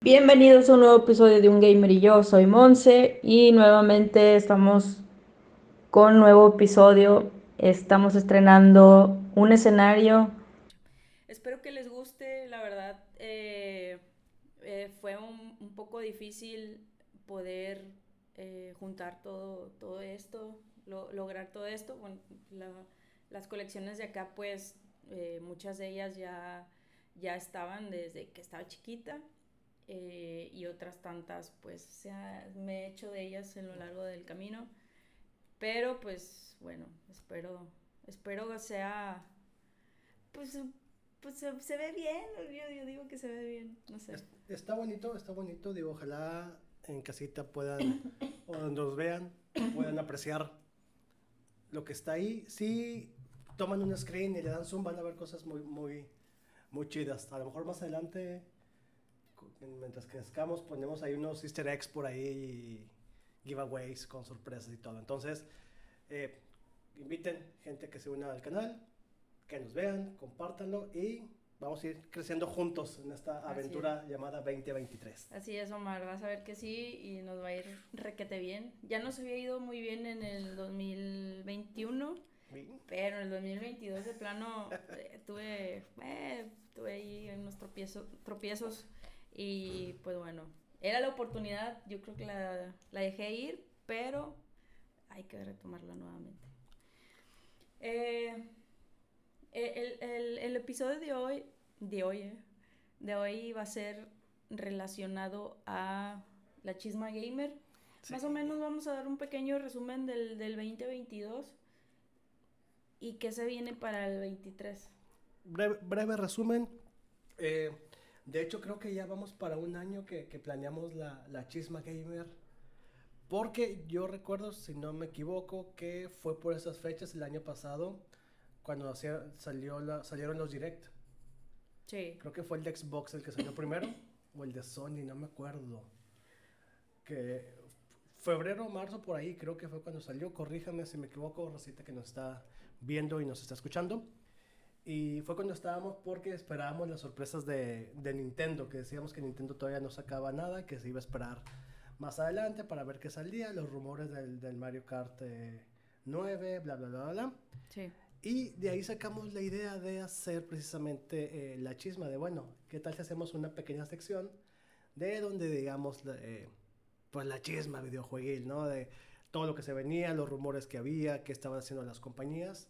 Bienvenidos a un nuevo episodio de Un Gamer y yo, soy Monse y nuevamente estamos con nuevo episodio. Estamos estrenando un escenario. Espero que les guste, la verdad eh, eh, fue un, poco difícil poder eh, juntar todo, todo esto, lo, lograr todo esto. Bueno, la, las colecciones de acá pues muchas de ellas ya, ya estaban desde que estaba chiquita eh, y otras tantas pues se me he hecho de ellas en lo largo del camino. Pero pues bueno, espero, espero que sea, pues, pues se, ve bien, yo, digo que se ve bien, no sé. Está bonito, está bonito, digo, ojalá en casita puedan, o nos vean, puedan apreciar lo que está ahí. Si toman un screen y le dan zoom, van a ver cosas muy, muy, muy chidas. A lo mejor más adelante mientras que escamos ponemos ahí unos easter eggs por ahí y giveaways con sorpresas y todo. Entonces, eh, inviten gente que se una al canal, que nos vean, compártanlo y vamos a ir creciendo juntos en esta aventura llamada 2023. Así es, Omar, vas a ver que sí y nos va a ir requete bien. Ya nos había ido muy bien en el 2021, pero en el 2022 de plano eh, tuve, eh, tuve ahí unos tropiezos, tropiezos y pues bueno, era la oportunidad, yo creo que la, la dejé ir, pero hay que retomarla nuevamente. Eh, el, el, el, episodio de hoy, de hoy, eh, de hoy va a ser relacionado a la chisma gamer. Más o menos vamos a dar un pequeño resumen del, del 2022 y qué se viene para el 23. Breve, breve resumen. Eh, de hecho, creo que ya vamos para un año que, planeamos la, la, Chisma Gamer. Porque yo recuerdo, si no me equivoco, que fue por esas fechas el año pasado cuando salió la, salieron los Direct. Sí. Creo que fue el de Xbox el que salió primero, o el de Sony, no me acuerdo. Que febrero marzo por ahí creo que fue cuando salió. Corríjame si me equivoco, Rosita que nos está viendo y nos está escuchando. Y fue cuando estábamos porque esperábamos las sorpresas de, de, Nintendo, que decíamos que Nintendo todavía no sacaba nada, que se iba a esperar más adelante para ver qué salía, los rumores del, del Mario Kart 9, eh, bla, bla, bla, bla. Sí. Y de ahí sacamos la idea de hacer precisamente eh, la chisma de, bueno, ¿qué tal si hacemos una pequeña sección de donde digamos, eh, pues la chisma videojueguil, ¿no? De todo lo que se venía, los rumores que había, qué estaban haciendo las compañías.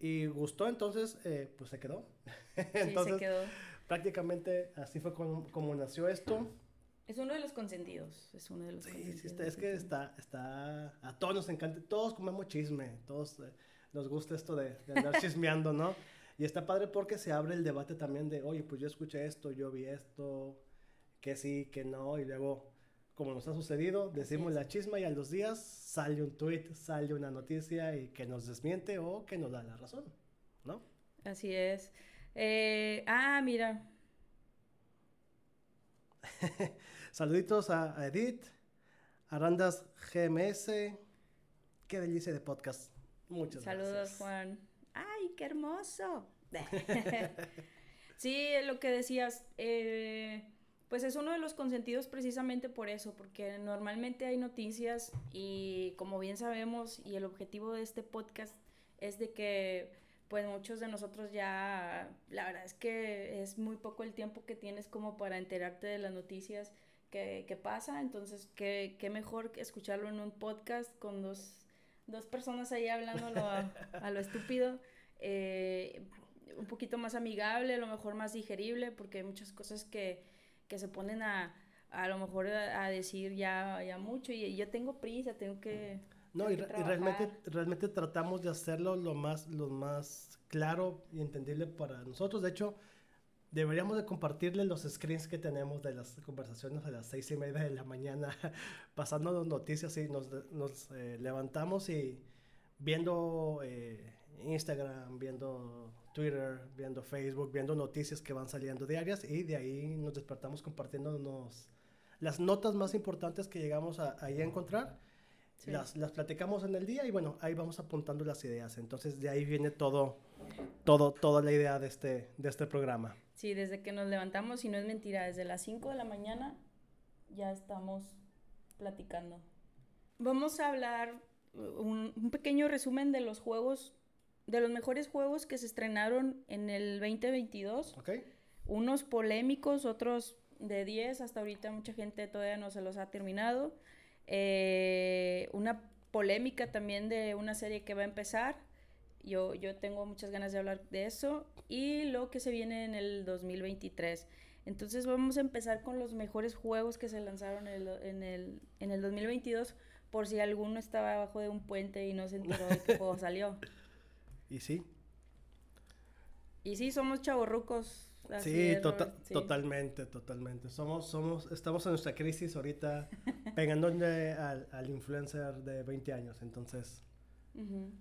Y gustó, entonces, eh, pues se quedó. entonces, se quedó. Prácticamente así fue como, nació esto. Es uno de los consentidos, es uno de los sí, Sí, es que está, está, a todos nos encanta, todos comemos chisme, todos eh, nos gusta esto de, de andar chismeando, ¿no? Y está padre porque se abre el debate también de, oye, pues yo escuché esto, yo vi esto, que sí, que no, y luego como nos ha sucedido, decimos la chisma y a los días sale un tweet, sale una noticia y que nos desmiente o que nos da la razón, ¿no? Así es. Eh, ah, mira. Saluditos a Edith, Arandas GMS. Qué delicia de podcast. Muchas gracias. Saludos, Juan. ¡Ay, qué hermoso! sí, lo que decías. Eh, pues es uno de los consentidos precisamente por eso, porque normalmente hay noticias y como bien sabemos y el objetivo de este podcast es de que pues muchos de nosotros ya, la verdad es que es muy poco el tiempo que tienes como para enterarte de las noticias que, que pasa, entonces qué, qué mejor que escucharlo en un podcast con dos, dos personas ahí hablando a, a lo estúpido. Eh, un poquito más amigable, a lo mejor más digerible, porque hay muchas cosas que, que se ponen a, a lo mejor a, decir ya, ya mucho y yo tengo prisa, tengo que... No, y, realmente, realmente tratamos de hacerlo lo más, lo más claro y entendible para nosotros. De hecho, deberíamos de compartirle los screens que tenemos de las conversaciones a las seis y media de la mañana, pasando las noticias y nos, nos eh, levantamos y viendo eh, Instagram, viendo Twitter, viendo Facebook, viendo noticias que van saliendo diarias y de ahí nos despertamos compartiéndonos las notas más importantes que llegamos a, ahí a encontrar Las, las platicamos en el día y bueno, ahí vamos apuntando las ideas. Entonces de ahí viene todo, todo, toda la idea de este, de este programa. Sí, desde que nos levantamos, y no es mentira, desde las 5 de la mañana ya estamos platicando. Vamos a hablar un, un pequeño resumen de los juegos, de los mejores juegos que se estrenaron en el 2022. ¿Ok? Unos polémicos, otros de 10, hasta ahorita mucha gente todavía no se los ha terminado. Eh, una polémica también de una serie que va a empezar. Yo, yo tengo muchas ganas de hablar de eso. Y lo que se viene en el 2023. Entonces vamos a empezar con los mejores juegos que se lanzaron en el, en el, en el 2022. Por si alguno estaba abajo de un puente y no se enteró de qué juego salió. Y sí. Y sí, somos chavorrucos. Sí, es, tota- sí. totalmente, totalmente. Somos, somos, estamos en nuestra crisis ahorita, pegándole al, al influencer de 20 años. Entonces,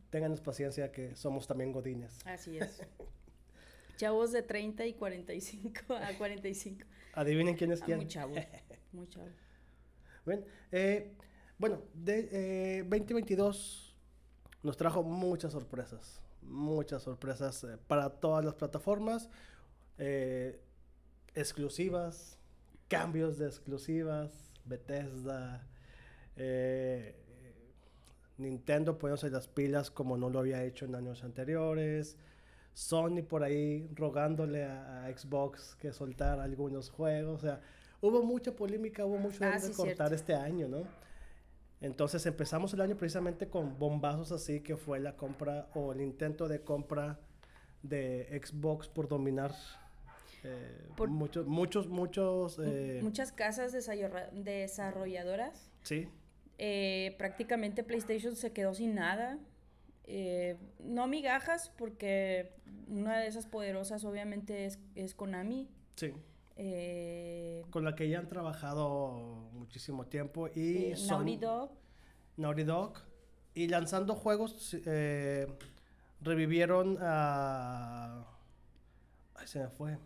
Ténganos paciencia que somos también godines. Así es. Chavos de 30 y 45 a 45. Adivinen quién es Ah, quién. muy chavos. Muy chavos. Bien, eh, bueno, de, eh, 2022 nos trajo muchas sorpresas, muchas sorpresas eh, para todas las plataformas, eh, exclusivas, cambios de exclusivas, Bethesda, Nintendo poniéndose las pilas como no lo había hecho en años anteriores, Sony por ahí rogándole a, a Xbox que soltara algunos juegos, o sea, hubo mucha polémica, hubo mucho Ah, de sí, cortar cierto. este año, ¿no? Entonces empezamos el año precisamente con bombazos así que fue la compra o el intento de compra de Xbox por dominar eh, Por- muchos, muchos, muchos, eh, Muchas casas desarrolla- desarrolladoras. sí, eh, prácticamente PlayStation se quedó sin nada. Eh, no migajas, porque una de esas poderosas obviamente es, es Konami. sí, Eh, con la que ya han trabajado muchísimo tiempo y son Naughty Dog. Naughty Dog y lanzando juegos revivieron a ay se me fue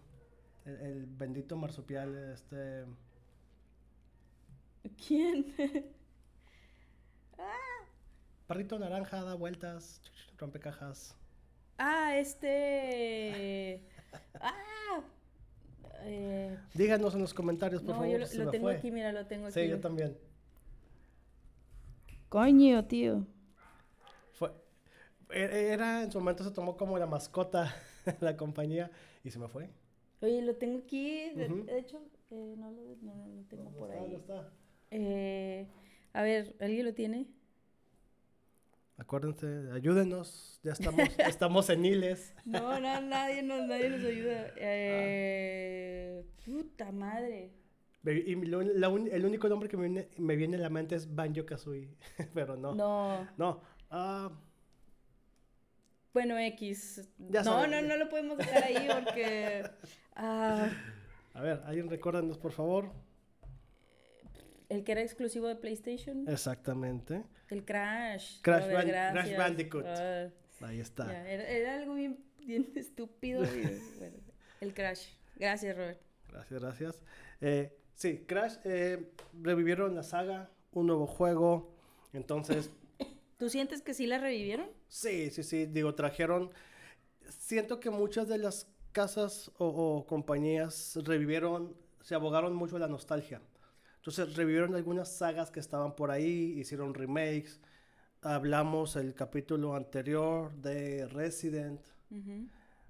el, el bendito marsupial este ¿Quién? perrito naranja da vueltas rompe cajas ah, este. ah. eh, díganos en los comentarios por no, favor yo lo, si se lo me tengo fue. aquí, mira, lo tengo aquí. sí yo también Coño, tío. fue e- era en su momento se tomó como la mascota la compañía y se me fue Oye, lo tengo aquí. De, hecho, eh, no, lo, no, no lo tengo ¿Dónde por está? ahí. ¿Dónde está? Eh, a ver, ¿alguien lo tiene? Acuérdense, ayúdenos, ya estamos, estamos seniles. No, no, nadie nos, nadie nos ayuda. Eh, puta madre. Y lo- la un- el único nombre que me viene, me viene a la mente es Banjo Kazooie, pero no. No, No. ah, Bueno, X. Ya no, saben. no, no lo podemos dejar ahí porque. Ah, a ver, alguien recuérdanos, por favor. el que era exclusivo de PlayStation. Exactamente. El Crash. Crash ver. Crash Bandicoot. Ah, Ahí está. ya, era, era algo bien, bien estúpido. y, bueno, el Crash. Gracias, Robert. Gracias, gracias. Eh, sí, Crash, eh, revivieron la saga, un nuevo juego. Entonces, ¿Tú sientes que sí la revivieron? Sí, sí, sí, digo, trajeron, siento que muchas de las casas o, o compañías revivieron, se abogaron mucho a la nostalgia. Entonces revivieron algunas sagas que estaban por ahí, hicieron remakes. Hablamos el capítulo anterior de Resident, Ujú.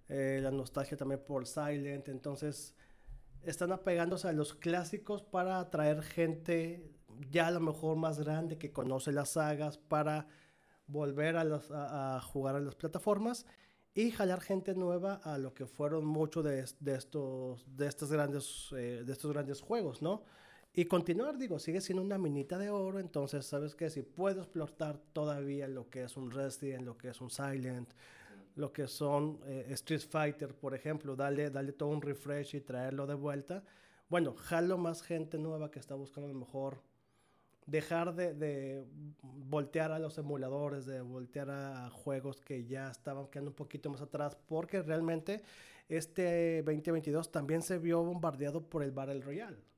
eh, la nostalgia también por Silent. Entonces están apegándose a los clásicos para atraer gente ya a lo mejor más grande que conoce las sagas para volver a, las- a- a jugar a las plataformas y jalar gente nueva a lo que fueron muchos de, de estos de estos grandes eh, de estos grandes juegos, ¿no? Y continuar, digo, sigue siendo una minita de oro, entonces, ¿sabes qué? Si puedo explotar todavía lo que es un Resident, lo que es un Silent, lo que son eh, Street Fighter, por ejemplo, darle, darle todo un refresh y traerlo de vuelta. Bueno, jalo más gente nueva que está buscando a lo mejor dejar de, de voltear a los emuladores, de voltear a juegos que ya estaban quedando un poquito más atrás, porque realmente este 2022 también se vio bombardeado por el Battle Royale.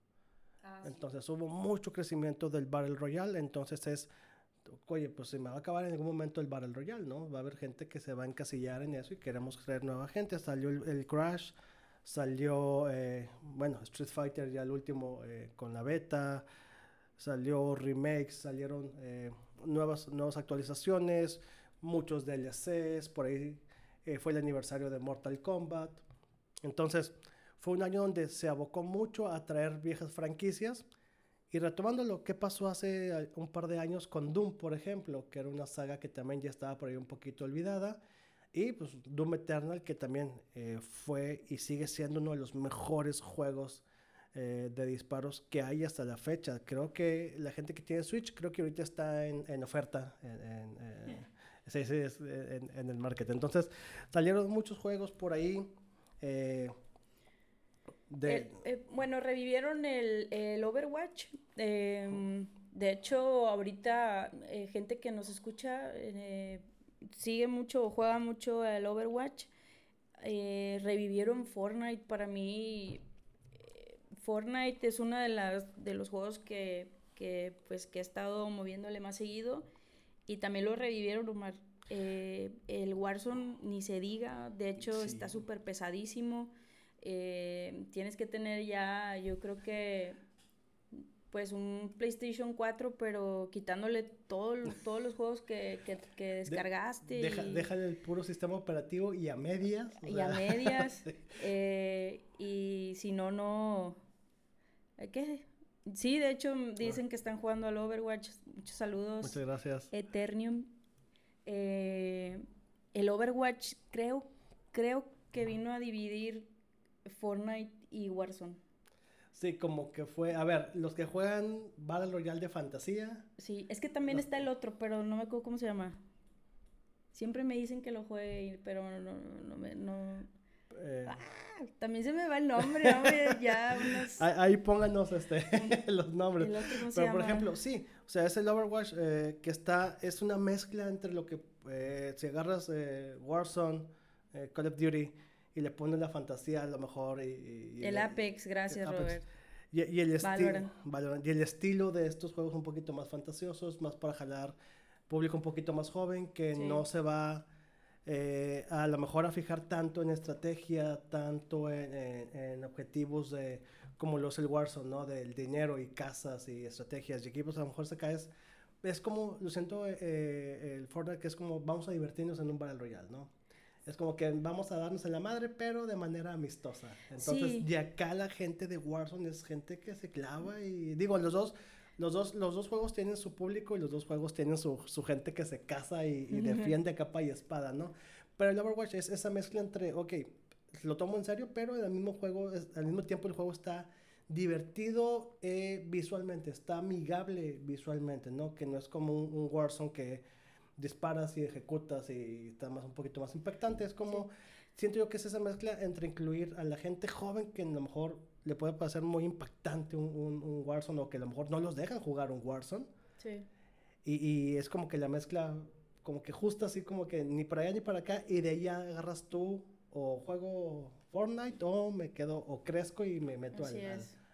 Ah, Entonces hubo mucho crecimiento del Battle Royale, entonces es oye, pues se me va a acabar en algún momento el Battle Royale, ¿no? Va a haber gente que se va a encasillar en eso y queremos traer nueva gente. Salió el, Crash, salió, eh, bueno, Street Fighter ya el último eh, con la beta, salió remakes, salieron eh, nuevas, nuevas actualizaciones, muchos DLCs, por ahí fue el aniversario de Mortal Kombat. Entonces, fue un año donde se abocó mucho a traer viejas franquicias y retomando lo que pasó hace eh, un par de años con Doom, por ejemplo, que era una saga que también ya estaba por ahí un poquito olvidada. Y pues Doom Eternal, que también eh, fue y sigue siendo uno de los mejores juegos eh, de disparos que hay hasta la fecha. Creo que la gente que tiene Switch, creo que ahorita está en, en oferta en, en, el market. Entonces salieron muchos juegos por ahí. Eh, bueno, revivieron el, Overwatch. Em, de hecho, ahorita eh, gente que nos escucha eh, sigue mucho o juega mucho el Overwatch. revivieron Fortnite. Para mí, Fortnite es uno de, las, de los juegos que, pues, que he estado moviéndole más seguido. Y también lo revivieron, Omar. el Warzone ni se diga. De hecho, está súper pesadísimo. Eh, tienes que tener ya, yo creo que, pues un PlayStation 4, pero quitándole todo, todos los juegos que, descargaste. déjale el puro sistema operativo y a medias. Y a medias. Eh, y si no, no... ¿Qué? Sí, de hecho dicen ah. que están jugando al Overwatch. Muchos saludos. Muchas gracias. Eternium. Eh, el Overwatch creo, creo que vino a dividir Fortnite y Warzone. Sí, como que fue, a ver, los que juegan Battle Royale de fantasía. Sí, es que también está el otro, pero no me acuerdo cómo se llama. Siempre me dicen que lo juegue, pero no, no, no, me, no... Eh. Ah, también se me va el nombre, hombre, ya unos... Ahí, pónganos este, los nombres. pero por ejemplo, sí, o sea, es el Overwatch eh, que está, es una mezcla entre lo que, eh, si agarras Warzone, Call of Duty, y le ponen la fantasía a lo mejor. Y, el Apex, gracias Robert. Y, el estilo, y el estilo de estos juegos un poquito más fantasiosos, más para jalar público un poquito más joven que no se va eh, a lo mejor a fijar tanto en estrategia, tanto en, objetivos de como los el Warzone, ¿no? Del dinero y casas y estrategias y equipos, a lo mejor se cae. Es, como, lo siento, eh, el Fortnite que es como vamos a divertirnos en un Battle Royale, ¿no? Es como que vamos a darnos en la madre, pero de manera amistosa. Entonces, de acá la gente de Warzone es gente que se clava y digo, los dos, los dos, los dos juegos tienen su público y los dos juegos tienen su, su gente que se casa y, defiende a capa y espada, ¿no? Pero el Overwatch es esa mezcla entre, ok, lo tomo en serio, pero al mismo juego, al mismo tiempo el juego está divertido eh, visualmente, está amigable visualmente, ¿no? Que no es como un, un Warzone que disparas y ejecutas y está más un poquito más impactante. Es como, siento yo que es esa mezcla entre incluir a la gente joven que a lo mejor le puede parecer muy impactante un, un, Warzone o que a lo mejor no los dejan jugar un Warzone. Sí. Y, y, es como que la mezcla, como que justo así como que ni para allá ni para acá y de ahí agarras tú o juego Fortnite o me quedo o crezco y me meto al,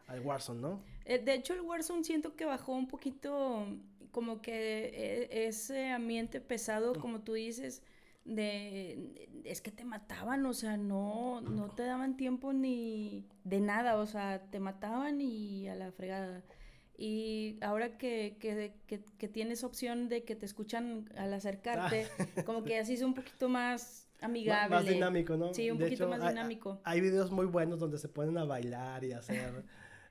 al, Warzone, ¿no? Eh, de hecho el Warzone siento que bajó un poquito como que e, ese ambiente pesado, como tú dices, de es que te mataban, o sea, no, no te daban tiempo ni de nada, o sea, te mataban y a la fregada. Y ahora que, que, que, tienes opción de que te escuchan al acercarte, ah. como que así es un poquito más amigable. Más dinámico, ¿no? Sí, un poquito más dinámico. Hay, videos muy buenos donde se ponen a bailar y hacer,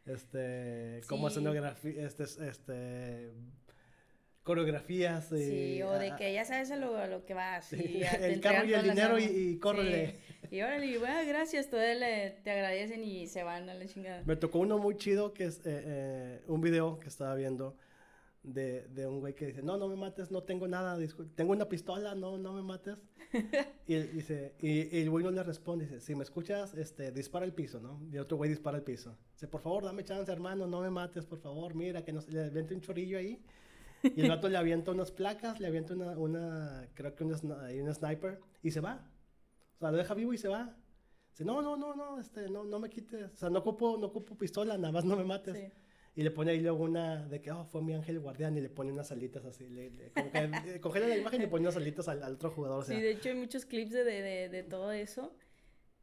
este, como escenografía, este, este, coreografías. sí, o de que ya sabes a lo, a lo que vas. el carro y el dinero y, y córrele. Y órale, bueno, gracias, todos le, te agradecen y se van a la chingada. Me tocó uno muy chido que es eh, eh, un video que estaba viendo de, de, un güey que dice, no, no me mates, no tengo nada, tengo una pistola, no, no me mates. y, dice, y, el güey no le responde, dice, si me escuchas, este, dispara el piso, ¿no? Y otro güey dispara el piso. Dice, por favor, dame chance, hermano, no me mates, por favor, mira, que no, le vente un chorillo ahí. Y el vato le avienta unas placas, le avienta una, una creo que una, una sniper, y se va. O sea, lo deja vivo y se va. Dice, no, no, no, no, este, no, no me quites. O sea, no ocupo, no ocupo pistola, nada más no me mates. Y le pone ahí luego una de que, oh, fue mi ángel guardián y le pone unas alitas así. Le, le- como que eh, congela la imagen y le pone unas alitas al, al otro jugador. O sea, Sí, de hecho hay muchos clips de, de, de- de todo eso.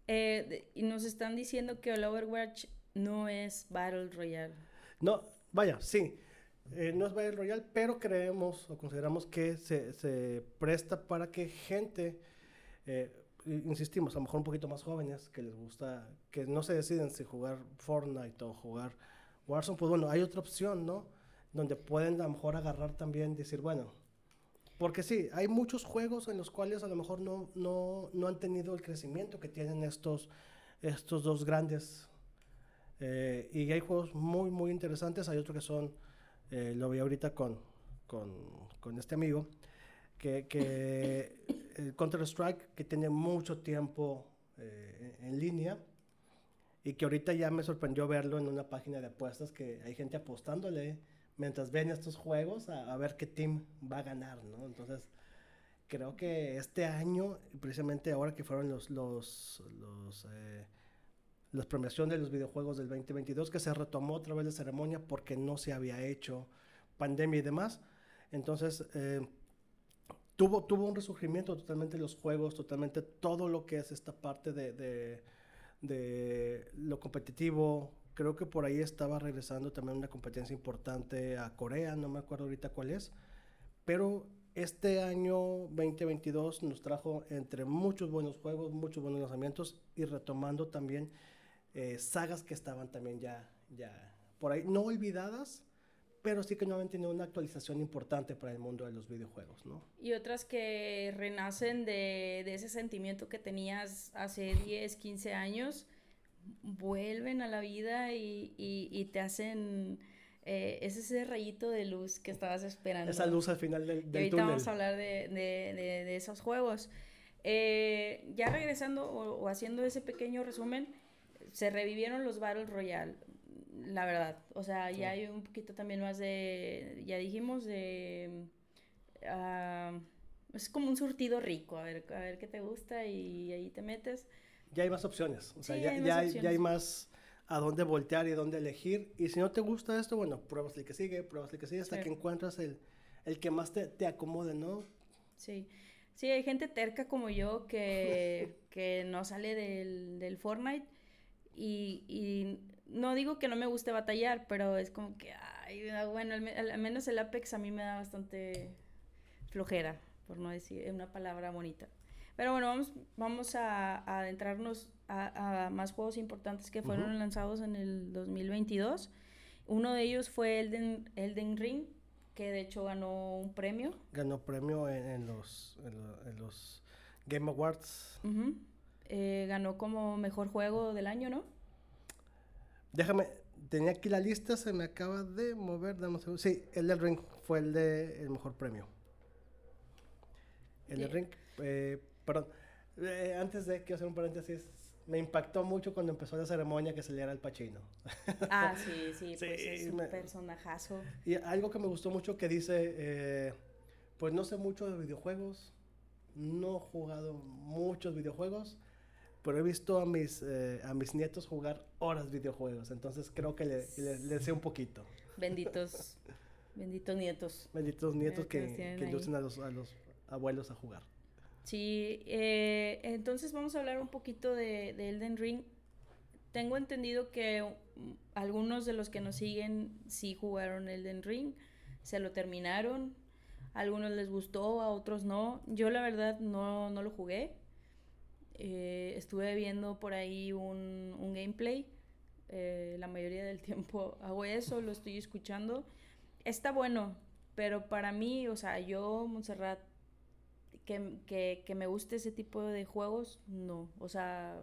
Eh, de- y nos están diciendo que el Overwatch no es Battle Royale. No, vaya, sí. Eh, no es Battle Royale, pero creemos o consideramos que se, se presta para que gente, eh, insistimos, a lo mejor un poquito más jóvenes, que les gusta, que no se deciden si jugar Fortnite o jugar Warzone, pues bueno, hay otra opción, ¿no? Donde pueden a lo mejor agarrar también, decir, bueno, porque sí, hay muchos juegos en los cuales a lo mejor no, no, no han tenido el crecimiento que tienen estos, estos dos grandes eh, y hay juegos muy, muy interesantes. Hay otros que son, eh, lo vi ahorita con, con, este amigo, que, el Counter-Strike, que tiene mucho tiempo eh, en línea, y que ahorita ya me sorprendió verlo en una página de apuestas, que hay gente apostándole mientras ven estos juegos a, ver qué team va a ganar, ¿no? Entonces, creo que este año, precisamente ahora que fueron los, los, eh, las premiaciones de los videojuegos del 2022, que se retomó otra vez la ceremonia porque no se había hecho pandemia y demás. Entonces, eh, tuvo, tuvo un resurgimiento totalmente los juegos, totalmente todo lo que es esta parte de, de, de lo competitivo. Creo que por ahí estaba regresando también una competencia importante a Corea, no me acuerdo ahorita cuál es, pero este año 2022 nos trajo entre muchos buenos juegos, muchos buenos lanzamientos y retomando también eh, sagas que estaban también ya, ya por ahí, no olvidadas, pero sí que no habían tenido una actualización importante para el mundo de los videojuegos, ¿no? Y otras que renacen de, de ese sentimiento que tenías hace 10, 15 años, vuelven a la vida y, y- y te hacen... eh, es ese rayito de luz que estabas esperando. Esa luz al final del, Y del ahorita túnel. vamos a hablar de, de- de- de esos juegos. Eh, ya regresando o, o haciendo ese pequeño resumen, se revivieron los Battle Royale, la verdad. O sea, Sí. ya hay un poquito también más de, ya dijimos, de... ah, es como un surtido rico, a ver, a ver qué te gusta y ahí te metes. Ya hay más opciones, o sea, Sí, ya, hay ya más hay, ya hay opciones. más a dónde voltear y dónde elegir. Y si no te gusta esto, bueno, pruebas el que sigue, pruebas el que sigue hasta Sí. que encuentras el, el que más te, te acomode, ¿no? Sí. Sí, hay gente terca como yo que, que no sale del, del Fortnite y, y no digo que no me guste batallar, pero es como que, ay, bueno, al, al- menos el Apex a mí me da bastante flojera, por no decir una palabra bonita. Pero bueno, vamos, vamos a, a adentrarnos a, a más juegos importantes que fueron Ujú. lanzados en el 2022. Uno de ellos fue Elden, Elden Ring, que de hecho ganó un premio. Ganó premio en, en los, en, en los Game Awards. Ujú. Eh, ganó como mejor juego del año, ¿no? Déjame, tenía aquí la lista, se me acaba de mover, dame un segundo. Sí, el del Ring fue el de el mejor premio. El del. Ring, eh, perdón, eh, antes de quiero hacer un paréntesis, me impactó mucho cuando empezó la ceremonia que saliera el Pachino. Ah, sí, sí, pues Sí, es un me- personajazo. Y algo que me gustó mucho que dice, eh, pues no sé mucho de videojuegos, no he jugado muchos videojuegos, pero he visto a mis, eh, a mis nietos jugar horas videojuegos, entonces creo que le, le- le sé un poquito. Benditos, benditos nietos. Benditos nietos que que, inducen a los, a los abuelos a jugar. Sí, eh, entonces vamos a hablar un poquito de, de Elden Ring. Tengo entendido que algunos de los que nos siguen sí jugaron Elden Ring, se lo terminaron, a algunos les gustó, a otros no. Yo la verdad no, no lo jugué. Eh, estuve viendo por ahí un, un gameplay. eh, la mayoría del tiempo hago eso, lo estoy escuchando. Está bueno, pero para mí, o sea, yo, Montserrat, que, que, que me guste ese tipo de juegos, no. O sea,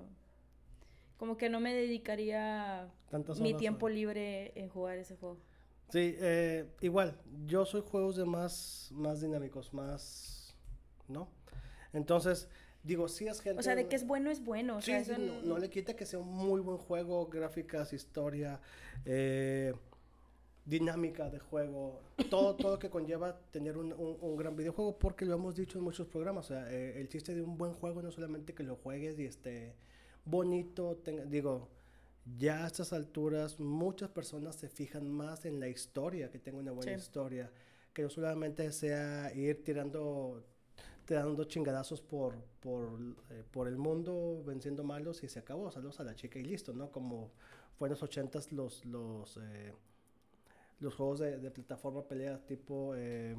como que no me dedicaría mi tiempo libre en jugar ese juego. Sí, eh, igual, yo soy juegos de más, más dinámicos, más, ¿no? Entonces, digo, sí es gente... O sea, de que es bueno es bueno. O Sí, sea, sí, eso no, no le quita que sea un muy buen juego, gráficas, historia, eh, dinámica de juego, todo, todo que conlleva tener un, un- un gran videojuego, porque lo hemos dicho en muchos programas, o sea, eh, el chiste de un buen juego no solamente que lo juegues y esté bonito, tenga- digo, ya a estas alturas muchas personas se fijan más en la historia, que tenga una buena historia, que no solamente sea ir tirando dando chingadazos por, por, eh, por el mundo, venciendo malos y se acabó, saludos a la chica y listo, ¿no? Como fue en los ochentas los, los, eh, juegos de, plataforma pelea tipo eh,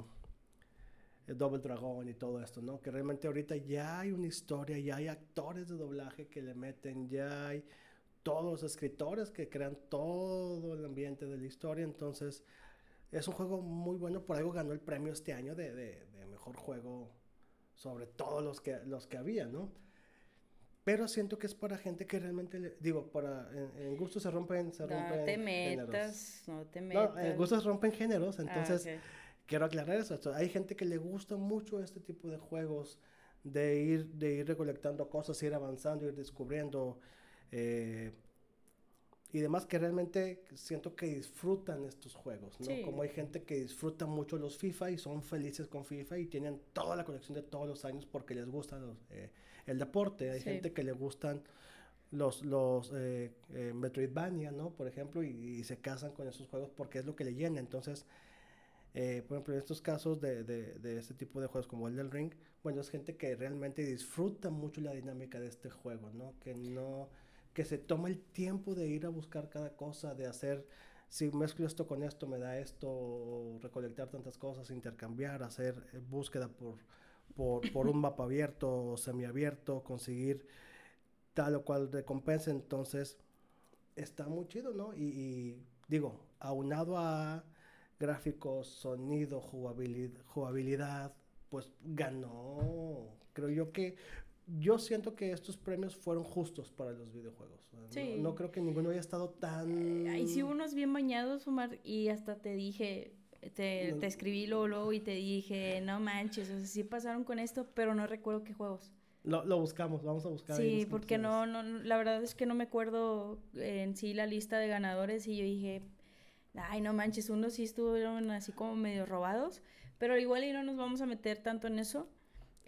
Double Dragon y todo esto, ¿no? Que realmente ahorita ya hay una historia, ya hay actores de doblaje que le meten, ya hay todos los escritores que crean todo el ambiente de la historia, entonces es un juego muy bueno, por algo ganó el premio este año de, de mejor juego sobre todos los que, los que había, ¿no? Pero siento que es para gente que realmente, digo, para, en, gustos se rompen, se no te metas, no te metas. No, en gustos rompen géneros, ah, entonces quiero aclarar eso. Hay gente que le gusta mucho este tipo de juegos, de ir, de ir recolectando cosas, ir avanzando, ir descubriendo. Eh, y demás que realmente siento que disfrutan estos juegos, ¿no? Como hay gente que disfruta mucho los FIFA y son felices con FIFA y tienen toda la colección de todos los años porque les gusta eh, el deporte. Hay gente que le gustan los, los eh, eh, Metroidvania, ¿no? Por ejemplo, y, se casan con esos juegos porque es lo que le llena. Entonces, eh, por ejemplo, en estos casos de, de, de, este tipo de juegos como el del Ring, bueno, es gente que realmente disfruta mucho la dinámica de este juego, ¿no? Que no que se toma el tiempo de ir a buscar cada cosa, de hacer, si mezclo esto con esto, me da esto, recolectar tantas cosas, intercambiar, hacer eh, búsqueda por, por, por un mapa abierto o semiabierto, conseguir tal o cual recompensa, entonces está muy chido, ¿no? Y, digo, aunado a gráficos, sonido, jugabilidad, pues ganó, creo yo que yo siento que estos premios fueron justos para los videojuegos. No, creo que ninguno haya estado tan... Ahí sí unos bien bañados, Omar, y hasta te dije, te, te escribí luego, y te dije, no manches, o sea, sí pasaron con esto, pero no recuerdo qué juegos. Lo, lo buscamos, vamos a buscar. Sí, porque no, no, la verdad es que no me acuerdo en sí la lista de ganadores y yo dije, ay, no manches, unos sí estuvieron así como medio robados, pero igual y no nos vamos a meter tanto en eso.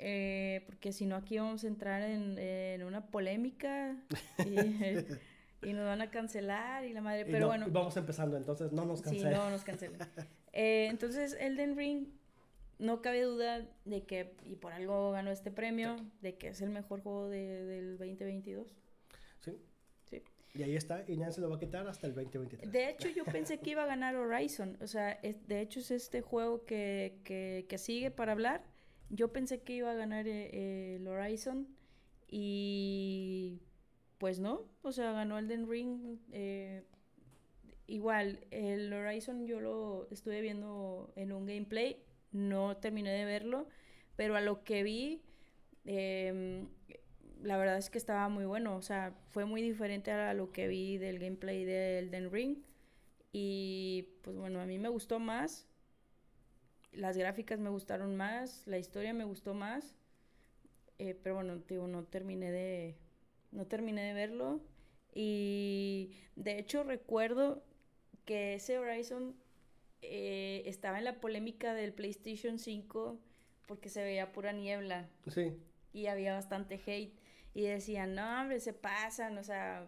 Eh, porque si no aquí vamos a entrar en, una polémica y, nos van a cancelar y la madre, pero bueno. Vamos empezando, entonces no nos cancelen. Sí, no nos cancelen. Eh, entonces Elden Ring, no cabe duda de que, y por algo ganó este premio, de que es el mejor juego del 2022. Sí. Sí. Y ahí está, y nadie se lo va a quitar hasta el 2023. De hecho, yo pensé que iba a ganar Horizon. O sea, de hecho es este juego que, que, que sigue para hablar yo pensé que iba a ganar eh, el Horizon y pues no, o sea, ganó Elden Ring. Eh, igual, el Horizon yo lo estuve viendo en un gameplay, no terminé de verlo, pero a lo que vi, em, la verdad es que estaba muy bueno, o sea, fue muy diferente a lo que vi del gameplay de Elden Ring. Y pues bueno, a mí me gustó más las gráficas me gustaron más, la historia me gustó más, eh, pero bueno, digo, no terminé de, no terminé de verlo. Y de hecho recuerdo que ese Horizon eh, estaba en la polémica del PlayStation 5 porque se veía pura niebla. Sí. Y había bastante hate. Y decían, no, hombre, se pasan, o sea,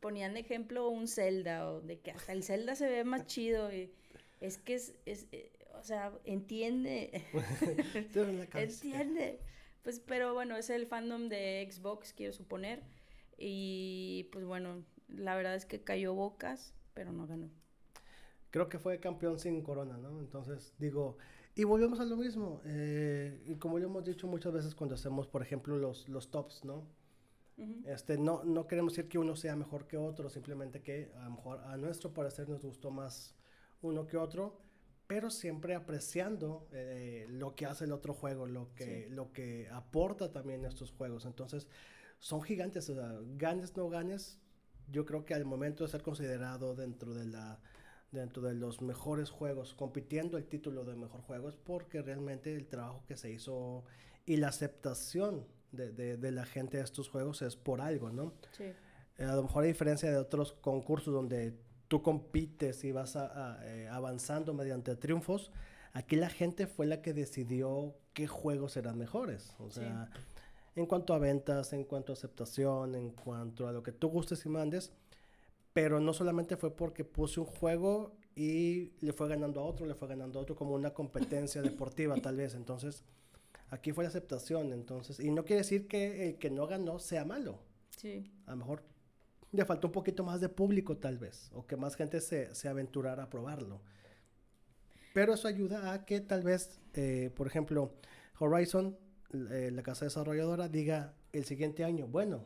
ponían de ejemplo un Zelda, o de que hasta el Zelda se ve más chido. Y es que es, es, o sea, entiende. entiende. Pues, pero bueno, es el fandom de Xbox, quiero suponer. Y pues bueno, la verdad es que cayó bocas, pero no ganó. Creo que fue campeón sin corona, ¿no? Entonces, digo, y volvemos a lo mismo. Eh, y como ya hemos dicho muchas veces cuando hacemos, por ejemplo, los, los tops, ¿no? este, no, no queremos decir que uno sea mejor que otro, simplemente que a lo mejor a nuestro parecer nos gustó más uno que otro pero siempre apreciando eh, lo que hace el otro juego, lo que, lo que aporta también estos juegos. Entonces, son gigantes, o sea, ganes, no ganes, yo creo que al momento de ser considerado dentro de la dentro de los mejores juegos, compitiendo el título de mejor juego, es porque realmente el trabajo que se hizo y la aceptación de, de, de la gente a estos juegos es por algo, ¿no? Sí. Eh, a lo mejor a diferencia de otros concursos donde tú compites y vas eh, avanzando mediante triunfos, aquí la gente fue la que decidió qué juegos eran mejores. O sea, en cuanto a ventas, en cuanto a aceptación, en cuanto a lo que tú gustes y mandes, pero no solamente fue porque puse un juego y le fue ganando a otro, le fue ganando a otro como una competencia deportiva tal vez. Entonces, aquí fue la aceptación. Entonces, y no quiere decir que el que no ganó sea malo. Sí. A lo mejor le faltó un poquito más de público tal vez, o que más gente se, se aventurara a probarlo. Pero eso ayuda a que tal vez, eh, por ejemplo, Horizon, eh, la casa desarrolladora, diga el siguiente año, bueno,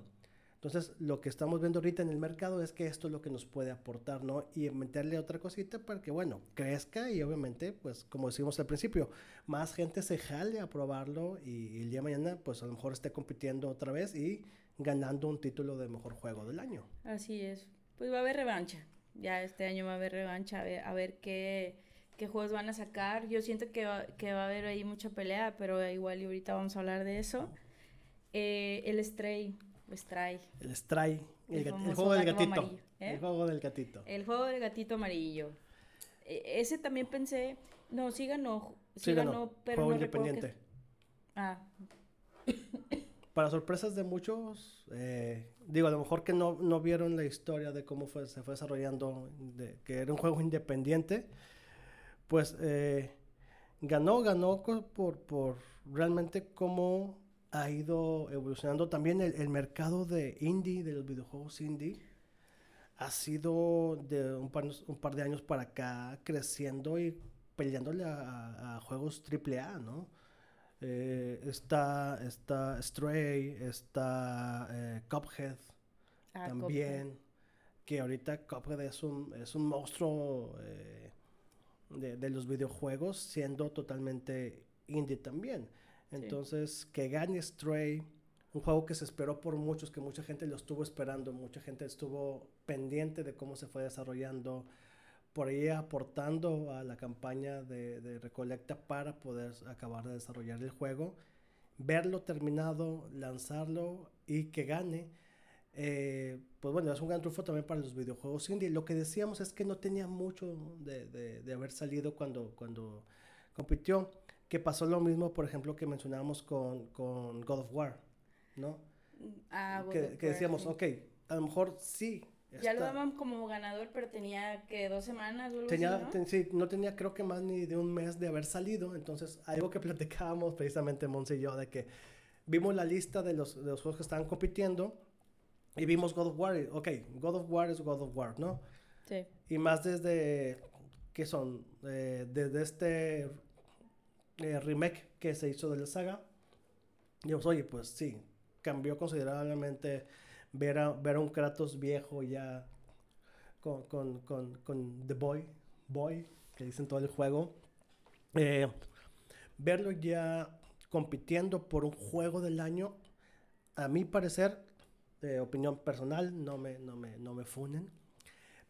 entonces lo que estamos viendo ahorita en el mercado es que esto es lo que nos puede aportar, ¿no? Y meterle otra cosita para que, bueno, crezca y obviamente, pues como decimos al principio, más gente se jale a probarlo y, el día de mañana, pues a lo mejor esté compitiendo otra vez y ganando un título de mejor juego del año. Así es. Pues va a haber revancha. Ya este año va a haber revancha, a ver, a ver qué, qué juegos van a sacar. Yo siento que va, que va a haber ahí mucha pelea, pero igual y ahorita vamos a hablar de eso. Eh, el Stray, Stray. El Stray, el, El el juego del gatito. amarillo, ¿eh? El juego del gatito. El juego del gatito amarillo. E- ese también pensé, no, sí ganó, sí, Sí, ganó. ganó, pero juego no independiente. que- Ah, Para sorpresas de muchos, eh, digo, a lo mejor que no, no vieron la historia de cómo fue, se fue desarrollando, de, que era un juego independiente, pues eh, ganó, ganó por, por realmente cómo ha ido evolucionando también el, el mercado de indie, de los videojuegos indie. Ha sido de un par, un par de años para acá creciendo y peleándole a, a- a juegos AAA, ¿no? Eh, está, está Stray, está eh, Cuphead ah, también, que ahorita Cuphead es un, es un monstruo eh, de, de los videojuegos, siendo totalmente indie también. Entonces, que gane Stray, un juego que se esperó por muchos, que mucha gente lo estuvo esperando, mucha gente estuvo pendiente de cómo se fue desarrollando, por ahí aportando a la campaña de, de recolecta para poder acabar de desarrollar el juego, verlo terminado, lanzarlo y que gane. eh, pues bueno, es un gran triunfo también para los videojuegos indie. Lo que decíamos es que no tenía mucho de, de- de haber salido cuando, cuando compitió. Que pasó lo mismo, por ejemplo, que mencionábamos con, con God of War, ¿no? Ah, God que, que decíamos, ok, a lo mejor sí. Ya lo daban como ganador, pero tenía que dos semanas o Tenía, así, ¿no? ten- sí, no tenía creo que más ni de un mes de haber salido, entonces algo que platicábamos precisamente Monse y yo, de que vimos la lista de los, de los juegos que estaban compitiendo y vimos God of War, y, ok, God of War es God of War, ¿no? Sí. Y más desde, ¿qué son? Eh, desde este eh, remake que se hizo de la saga, dijimos, oye, pues sí, cambió considerablemente ver a, ver a un Kratos viejo ya con, con, con, con The Boy, Boy, que dicen todo el juego. Eh, verlo ya compitiendo por un juego del año, a mi parecer, de opinión personal, no me, no me, no me funen.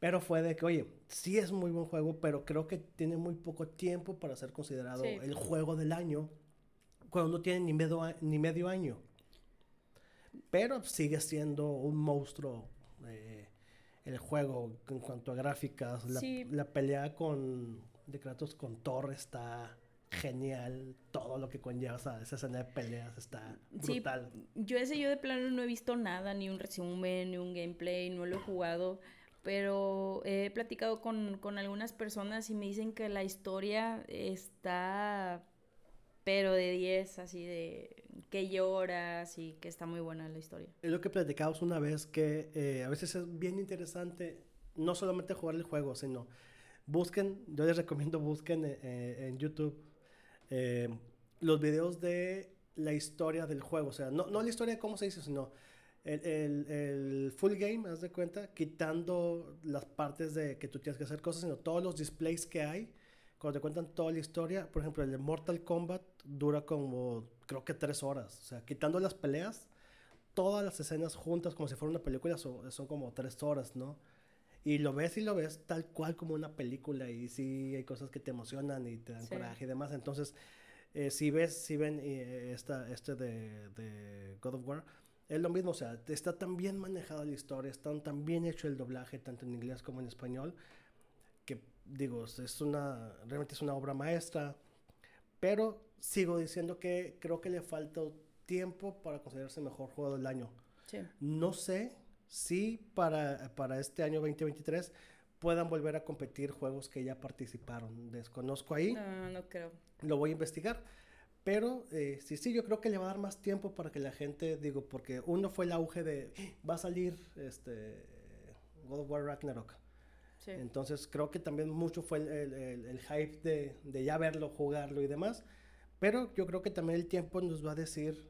Pero fue de que, oye, sí es muy buen juego, pero creo que tiene muy poco tiempo para ser considerado Sí. el juego del año, cuando no tiene ni medio, ni medio año. Pero sigue siendo un monstruo eh, el juego en cuanto a gráficas. La, Sí. la pelea con, de Kratos con Thor está genial. Todo lo que conlleva esa, esa escena de peleas está Sí, brutal. Yo ese yo de plano no he visto nada, ni un resumen, ni un gameplay, no lo he jugado, pero he platicado con, con algunas personas y me dicen que la historia está, pero de 10, así de que lloras y que está muy buena la historia. Es lo que platicamos una vez que eh, a veces es bien interesante no solamente jugar el juego, sino busquen, yo les recomiendo busquen eh, eh, en YouTube eh, los videos de la historia del juego, o sea, no, no la historia de cómo se hizo, sino el, el- el full game, haz de cuenta, quitando las partes de que tú tienes que hacer cosas, sino todos los displays que hay, cuando te cuentan toda la historia, por ejemplo, el Mortal Kombat dura como, creo que tres horas, o sea, quitando las peleas, todas las escenas juntas como si fuera una película son, son como tres horas, ¿no? Y lo ves y lo ves tal cual como una película y sí hay cosas que te emocionan y te dan Sí. coraje y demás. Entonces, eh, si ves, si ven eh, esta, este de, de God of War, es lo mismo, o sea, está tan bien manejada la historia, está tan bien hecho el doblaje, tanto en inglés como en español, que digo, es una, realmente es una obra maestra, pero sigo diciendo que creo que le falta tiempo para considerarse mejor juego del año. Sí. No sé sí para, para este año 2023 puedan volver a competir juegos que ya participaron. Desconozco ahí. No, no creo. Lo voy a investigar. Pero eh, sí, sí, yo creo que le va a dar más tiempo para que la gente, digo, porque uno fue el auge de, va a salir este God of War Ragnarok. Sí. Entonces creo que también mucho fue el, el- el- el hype de, de ya verlo, jugarlo y demás. Pero yo creo que también el tiempo nos va a decir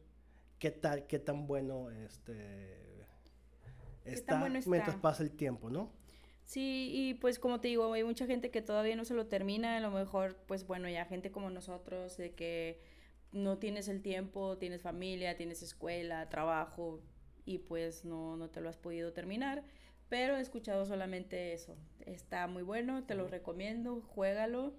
qué tal, qué tan bueno este está, bueno está? mientras pasa el tiempo, ¿no? Sí, y pues como te digo, hay mucha gente que todavía no se lo termina, a lo mejor, pues bueno, ya gente como nosotros, de que no tienes el tiempo, tienes familia, tienes escuela, trabajo, y pues no, no te lo has podido terminar, pero he escuchado solamente eso. Está muy bueno, te lo recomiendo, juégalo,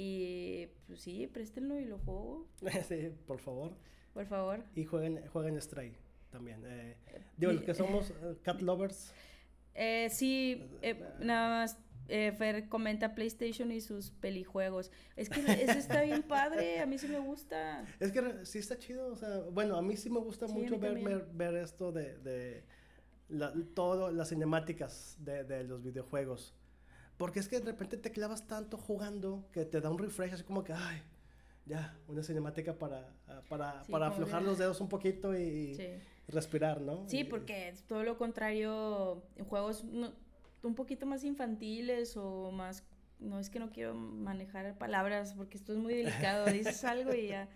y pues sí, préstenlo y lo juego, sí, por favor. por favor. Y jueguen, jueguen Stray también. Eh, digo, los que somos eh, cat lovers, Eh, sí, eh, nada más. eh, Fer comenta PlayStation y sus pelijuegos. Es que eso está bien padre, a mí sí me gusta. Es que sí está chido, o sea, bueno, a mí sí me gusta Sí, mucho ver, ver, ver esto de, de la, todo, las cinemáticas de, de los videojuegos. Porque es que de repente te clavas tanto jugando que te da un refresh así como que, ay, ya, una cinemática para, ah, para, Sí, para aflojar los dedos un poquito y Sí. respirar, ¿no? Sí, Y- porque es todo lo contrario, en juegos no- un poquito más infantiles o más, no es que no quiero manejar palabras porque esto es muy delicado, dices algo y ya,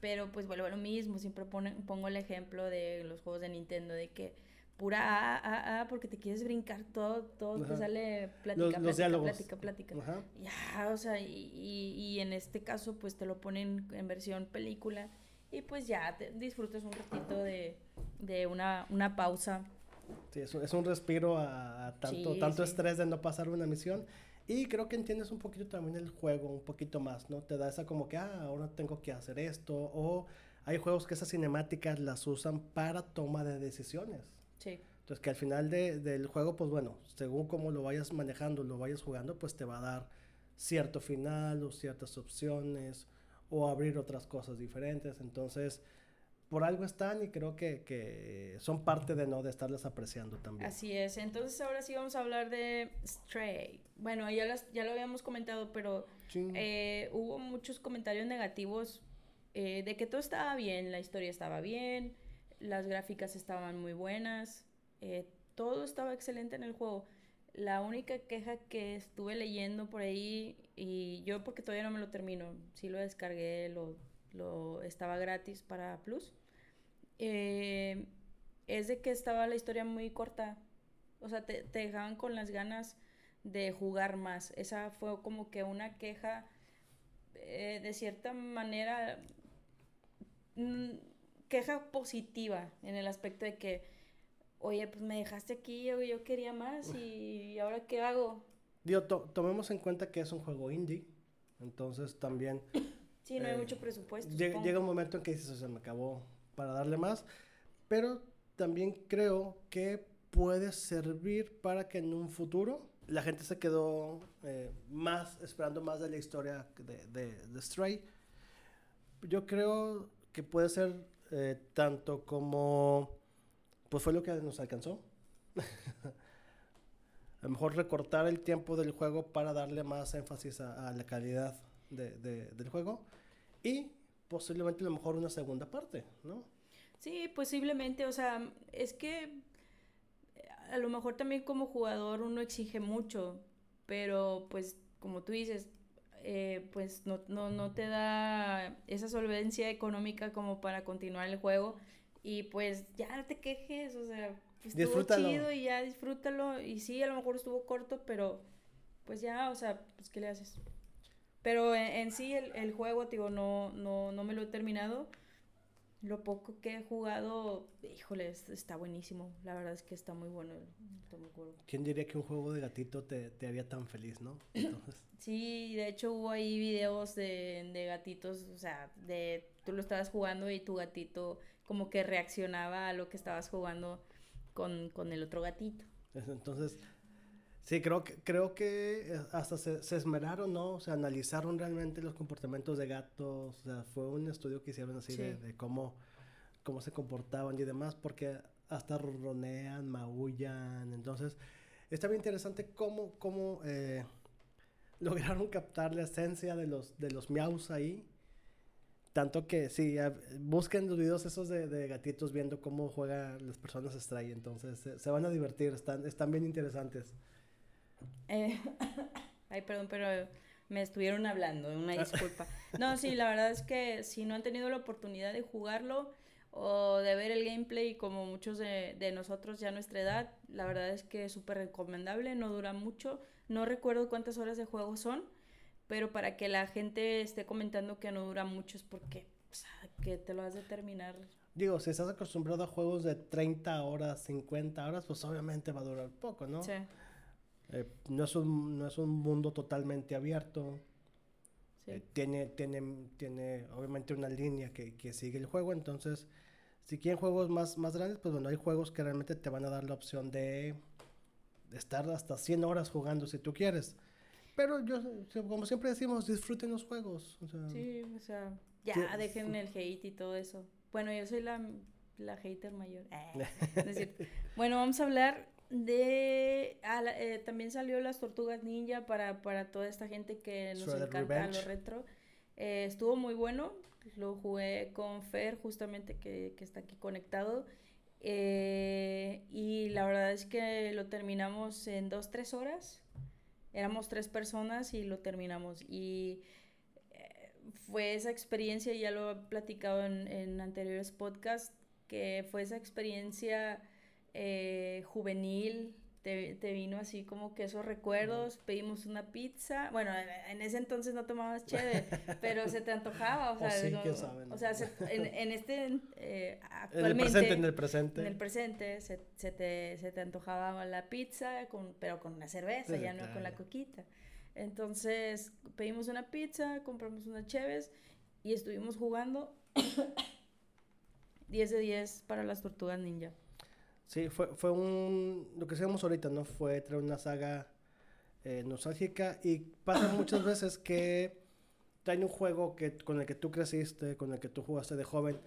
pero pues vuelvo a lo mismo, siempre pone- pongo el ejemplo de los juegos de Nintendo, de que pura A, A, A, porque te quieres brincar todo, todo te Ajá. sale plática, Los- los plática, diálogos. plática, plática. Ajá. Ya, o sea, y, y- y en este caso pues te lo ponen en versión película y pues ya te disfrutas un ratito de, de una, una pausa. Sí, es un, es un respiro a, a tanto, Sí, tanto sí. estrés de no pasar una misión. Y creo que entiendes un poquito también el juego, un poquito más, ¿no? Te da esa como que, ah, ahora tengo que hacer esto. O hay juegos que esas cinemáticas las usan para toma de decisiones. Sí. Entonces que al final de- del juego, pues bueno, según cómo lo vayas manejando, lo vayas jugando, pues te va a dar cierto final o ciertas opciones o abrir otras cosas diferentes. Entonces, por algo están y creo que, que son parte de no de estarlas apreciando también. Así es. Entonces ahora sí vamos a hablar de Stray. Bueno, ya, las, ya lo habíamos comentado, pero Sí. eh, hubo muchos comentarios negativos eh, de que todo estaba bien, la historia estaba bien, las gráficas estaban muy buenas, eh, todo estaba excelente en el juego. La única queja que estuve leyendo por ahí, y yo porque todavía no me lo termino, sí lo descargué, lo, lo estaba gratis para Plus, eh, es de que estaba la historia muy corta. O sea, te, te dejaban con las ganas de jugar más. Esa fue como que una queja, eh, de cierta manera, mm, queja positiva en el aspecto de que, oye, pues me dejaste aquí, yo, yo quería más y ahora qué hago. Digo, to- tomemos en cuenta que es un juego indie, entonces también Sí, no hay Eh, mucho presupuesto. llega, supongo. llega un momento en que dices, o sea, me acabó para darle más, pero también creo que puede servir para que en un futuro la gente se quedó eh, más, esperando más de la historia de, de, de Stray. Yo creo que puede ser eh, tanto como, pues fue lo que nos alcanzó. A lo mejor recortar el tiempo del juego para darle más énfasis a, la calidad de- de- del juego y posiblemente a lo mejor una segunda parte, ¿no? Sí, posiblemente, o sea, es que a lo mejor también como jugador uno exige mucho, pero pues como tú dices, eh, pues no, no, no te da esa solvencia económica como para continuar el juego y pues ya no te quejes, o sea, pues estuvo chido y ya disfrútalo y sí, a lo mejor estuvo corto, pero pues ya, o sea, pues ¿qué le haces? Pero en, en sí el, el juego, digo, no, no, no me lo he terminado. Lo poco que he jugado, híjole, es- está buenísimo. La verdad es que está muy bueno el. ¿Quién diría que un juego de gatito te, te haría tan feliz, no? Entonces, Sí, de hecho hubo ahí videos de, de gatitos, o sea, de tú lo estabas jugando y tu gatito como que reaccionaba a lo que estabas jugando con, con el otro gatito. es- entonces sí, creo que, creo que eh, hasta se, se esmeraron, ¿no? O sea, analizaron realmente los comportamientos de gatos, o sea, fue un estudio que hicieron así de, Sí. de cómo, cómo se comportaban y demás, porque hasta ronronean, maullan. Entonces, está bien interesante cómo, cómo eh, lograron captar la esencia de los, de los miaus ahí. Tanto que sí, busquen los videos esos de, gatitos viendo cómo juegan las personas Stray. Entonces se, van a divertir, están, están bien interesantes. Eh, ay, perdón, pero me estuvieron hablando, una disculpa. No, sí, la verdad es que si no han tenido la oportunidad de jugarlo o de ver el gameplay como muchos de, de nosotros ya a nuestra edad, la verdad es que es súper recomendable, no dura mucho. No recuerdo cuántas horas de juego son, pero para que la gente esté comentando que no dura mucho es porque que te lo has de terminar. Digo, si estás acostumbrado a juegos de 30 horas, 50 horas, pues obviamente va a durar poco, ¿no? Sí. Eh, no, es un, no es un mundo totalmente abierto. Sí. Eh, tiene, tiene, tiene obviamente una línea que, que, sigue el juego, entonces si quieren juegos más, más grandes, pues bueno, hay juegos que realmente te van a dar la opción de estar hasta 100 horas jugando si tú quieres. Pero yo, como siempre decimos, disfruten los juegos. sí, o sea, ya dejen el hate y todo eso. Bueno, yo soy la, la hater mayor. Eh, bueno, vamos a hablar de... Ah, eh, también salió las Tortugas Ninja para, para toda esta gente que nos encanta lo retro. Eh, estuvo muy bueno. Lo jugué con Fer, justamente que, que está aquí conectado. Eh, y la verdad es que lo terminamos en dos, tres horas. Éramos tres personas y lo terminamos. Y fue esa experiencia, ya lo he platicado en, en anteriores podcasts, que fue esa experiencia eh, juvenil, te, te, vino así como que esos recuerdos, pedimos una pizza, bueno, en ese entonces no tomabas chévere, pero se te antojaba, o sea, o sea en, en, este, eh, actualmente, en el presente, en el presente, se, se, te, se te antojaba la pizza, con, pero con una cerveza, ya no con la coquita. Entonces, pedimos una pizza, compramos unas cheves y estuvimos jugando 10 de 10 para las tortugas ninja. Sí, fue, fue un. Lo que hacemos ahorita, ¿no? Fue traer una saga eh, nostálgica. Y pasa muchas veces que traen un juego que, con el que tú creciste, con el que tú jugaste de joven.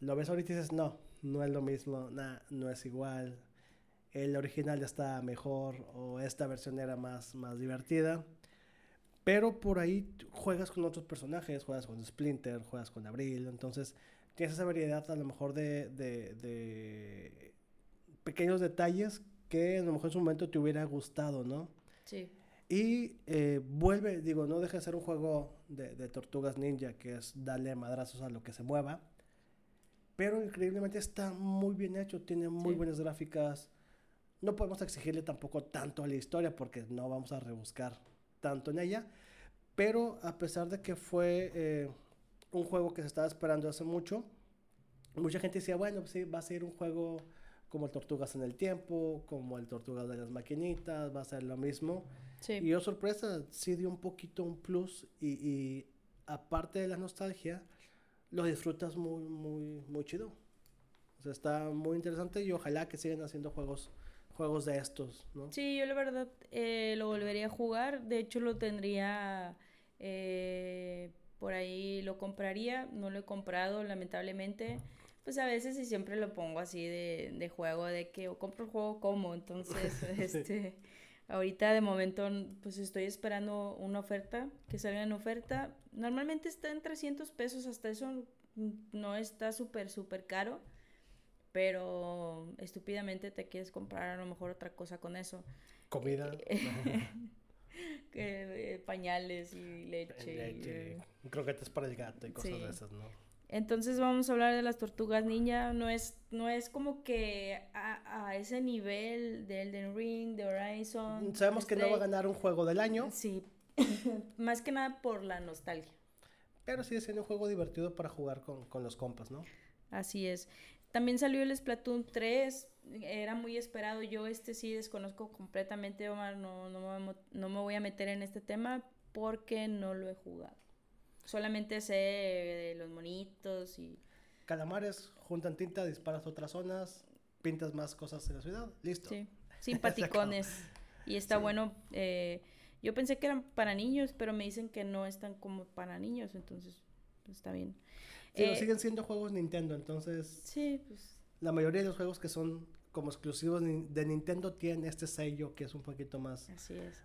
Lo ves ahorita y dices, no, no es lo mismo, nah, no es igual. El original está mejor o esta versión era más, más divertida. Pero por ahí juegas con otros personajes, juegas con Splinter, juegas con Abril. Entonces tienes esa variedad a lo mejor de, de, de pequeños detalles que a lo mejor en su momento te hubiera gustado, ¿no? Sí. Y eh, vuelve, digo, no deja de ser un juego de, de, tortugas ninja, que es darle madrazos a lo que se mueva. Pero increíblemente está muy bien hecho, tiene muy buenas gráficas. No podemos exigirle tampoco tanto a la historia porque no vamos a rebuscar tanto en ella. Pero a pesar de que fue eh, un juego que se estaba esperando hace mucho, mucha gente decía, bueno, pues sí, va a ser un juego como el Tortugas en el Tiempo, como el Tortugas de las Maquinitas, va a ser lo mismo. Sí. Y yo, sorpresa, sí dio un poquito un plus y, y, aparte de la nostalgia, lo disfrutas muy, muy, muy chido. O sea, está muy interesante y ojalá que sigan haciendo juegos juegos de estos, ¿no? Sí, yo la verdad eh, lo volvería a jugar. De hecho, lo tendría eh, por ahí, lo compraría. No lo he comprado, lamentablemente pues a veces y siempre lo pongo así de, de juego, de que o compro el juego como, entonces, este, ahorita de momento, pues estoy esperando una oferta, que salga en oferta, normalmente está en 300 pesos, hasta eso no está súper, súper caro, pero estúpidamente te quieres comprar a lo mejor otra cosa con eso. Comida. Eh, pañales y leche. leche croquetes para el gato y cosas de esas, ¿no? Entonces vamos a hablar de las tortugas ninja. No es, no es como que a, a ese nivel de Elden Ring, de Horizon. Sabemos que no va a ganar un juego del año. Sí, más que nada por la nostalgia. Pero sigue siendo un juego divertido para jugar con, con los compas, ¿no? Así es. También salió el Splatoon 3, era muy esperado. Yo este sí desconozco completamente, Omar, no, no, no me voy a meter en este tema porque no lo he jugado. Solamente sé de los monitos y... Calamares, juntan tinta, disparas otras zonas, pintas más cosas en la ciudad, listo. Sí, simpaticones. y está bueno. Eh, yo pensé que eran para niños, pero me dicen que no están como para niños, entonces pues, está bien. Sí, eh, siguen siendo juegos Nintendo, entonces... Sí, pues... la mayoría de los juegos que son como exclusivos de Nintendo tienen este sello que es un poquito más,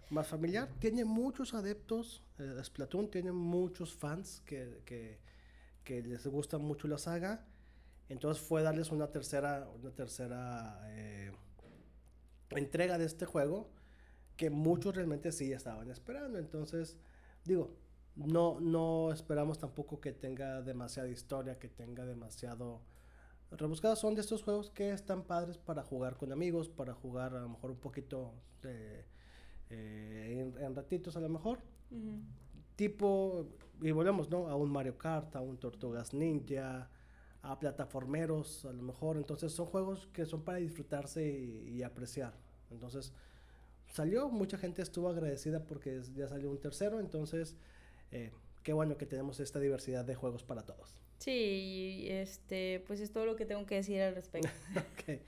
más familiar. Tiene muchos adeptos, eh, Splatoon tiene muchos fans que, que, que, les gusta mucho la saga. Entonces fue darles una tercera, una tercera eh, entrega de este juego que muchos realmente sí estaban esperando. Entonces, digo, no, no esperamos tampoco que tenga demasiada historia, que tenga demasiado rebuscado. Son de estos juegos que están padres para jugar con amigos, para jugar a lo mejor un poquito eh, en, ratitos a lo mejor. Tipo, y volvemos, ¿no? A un Mario Kart, a un Tortugas Ninja, a plataformeros a lo mejor. Entonces son juegos que son para disfrutarse y apreciar. Entonces salió, mucha gente estuvo agradecida porque ya salió un tercero, entonces eh, qué bueno que tenemos esta diversidad de juegos para todos. Sí, este, pues es todo lo que tengo que decir al respecto. okay.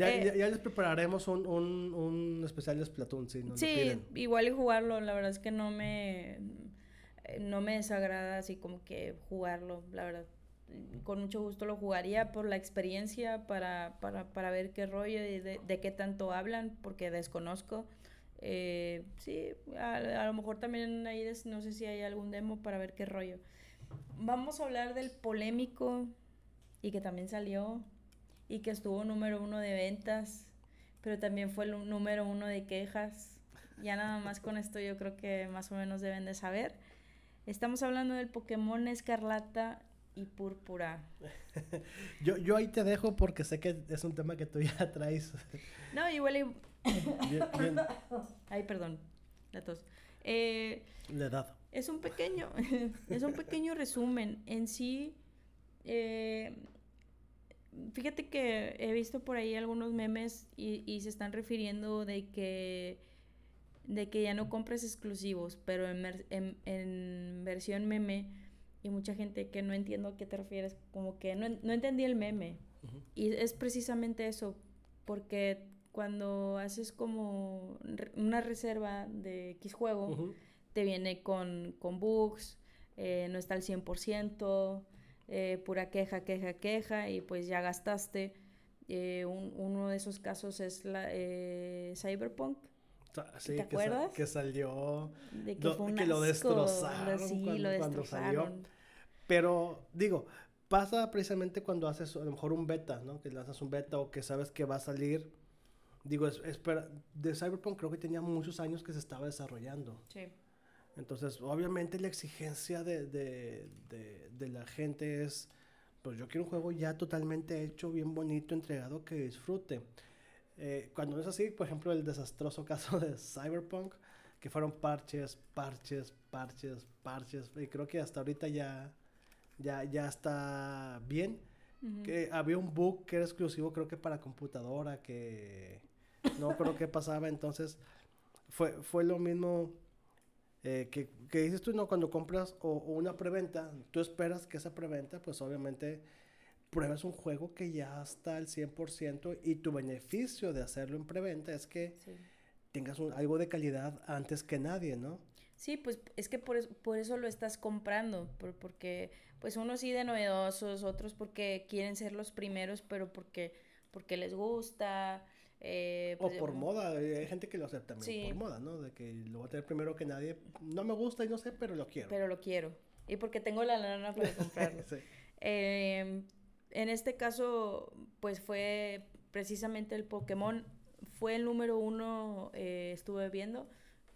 Eh, ya, les prepararemos un, un, un, especial de Splatoon, sí. sí, igual y jugarlo, la verdad es que no me, no me desagrada así como que jugarlo, la verdad con mucho gusto lo jugaría por la experiencia, para, para, para ver qué rollo y de, de, qué tanto hablan, porque desconozco. Eh, sí, a, lo mejor también ahí no sé si hay algún demo para ver qué rollo. Vamos a hablar del polémico y que también salió y que estuvo número uno de ventas, pero también fue el número uno de quejas. Ya nada más con esto yo creo que más o menos deben de saber. Estamos hablando del Pokémon Escarlata y púrpura. yo, yo ahí te dejo porque sé que es un tema que tú ya traes. no, igual. Y... Ay, perdón, la tos. Eh, la edad. Es un pequeño, es un pequeño resumen. En sí, eh, fíjate que he visto por ahí algunos memes y, y, se están refiriendo de que de que ya no compres exclusivos, pero en, en, en versión meme y mucha gente que no entiendo a qué te refieres, como que no, no entendí el meme. Y es precisamente eso, porque cuando haces como una reserva de X juego, te viene con, con bugs, eh, no está al 100%, eh, pura queja, queja, queja, y pues ya gastaste. Eh, uno de esos casos es la Cyberpunk. Sí, ¿Te acuerdas? que salió. De que, fue un que lo destrozaron sí, cuando, lo cuando salió. Pero digo, pasa precisamente cuando haces a lo mejor un beta, ¿no? Que lanzas un beta o que sabes que va a salir. Digo, espera, de Cyberpunk creo que tenía muchos años que se estaba desarrollando. Sí. Entonces, obviamente la exigencia de, de, de, la gente es, pues yo quiero un juego ya totalmente hecho, bien bonito, entregado, que disfrute. Eh, cuando no es así, por ejemplo, el desastroso caso de Cyberpunk, que fueron parches, parches, parches, parches, y creo que hasta ahorita ya ya, ya está bien. Que había un bug que era exclusivo, creo que para computadora, que no creo que pasaba. Entonces, fue, fue lo mismo eh, que, que, dices tú, ¿no? Cuando compras o, una preventa, tú esperas que esa preventa, pues obviamente pruebas un juego que ya está al 100% y tu beneficio de hacerlo en preventa es que tengas algo de calidad antes que nadie, ¿no? Sí, pues es que por eso, por eso lo estás comprando, porque pues unos sí de novedosos, otros porque quieren ser los primeros, pero porque, porque les gusta. Eh, o pues, por moda, eh, hay gente que lo acepta también por moda, ¿no? De que lo voy a tener primero que nadie. No me gusta y no sé, pero lo quiero. Pero lo quiero. Y porque tengo la lana para comprarlo. Em, en este caso, pues fue precisamente el Pokémon. Fue el número uno, eh, estuve viendo.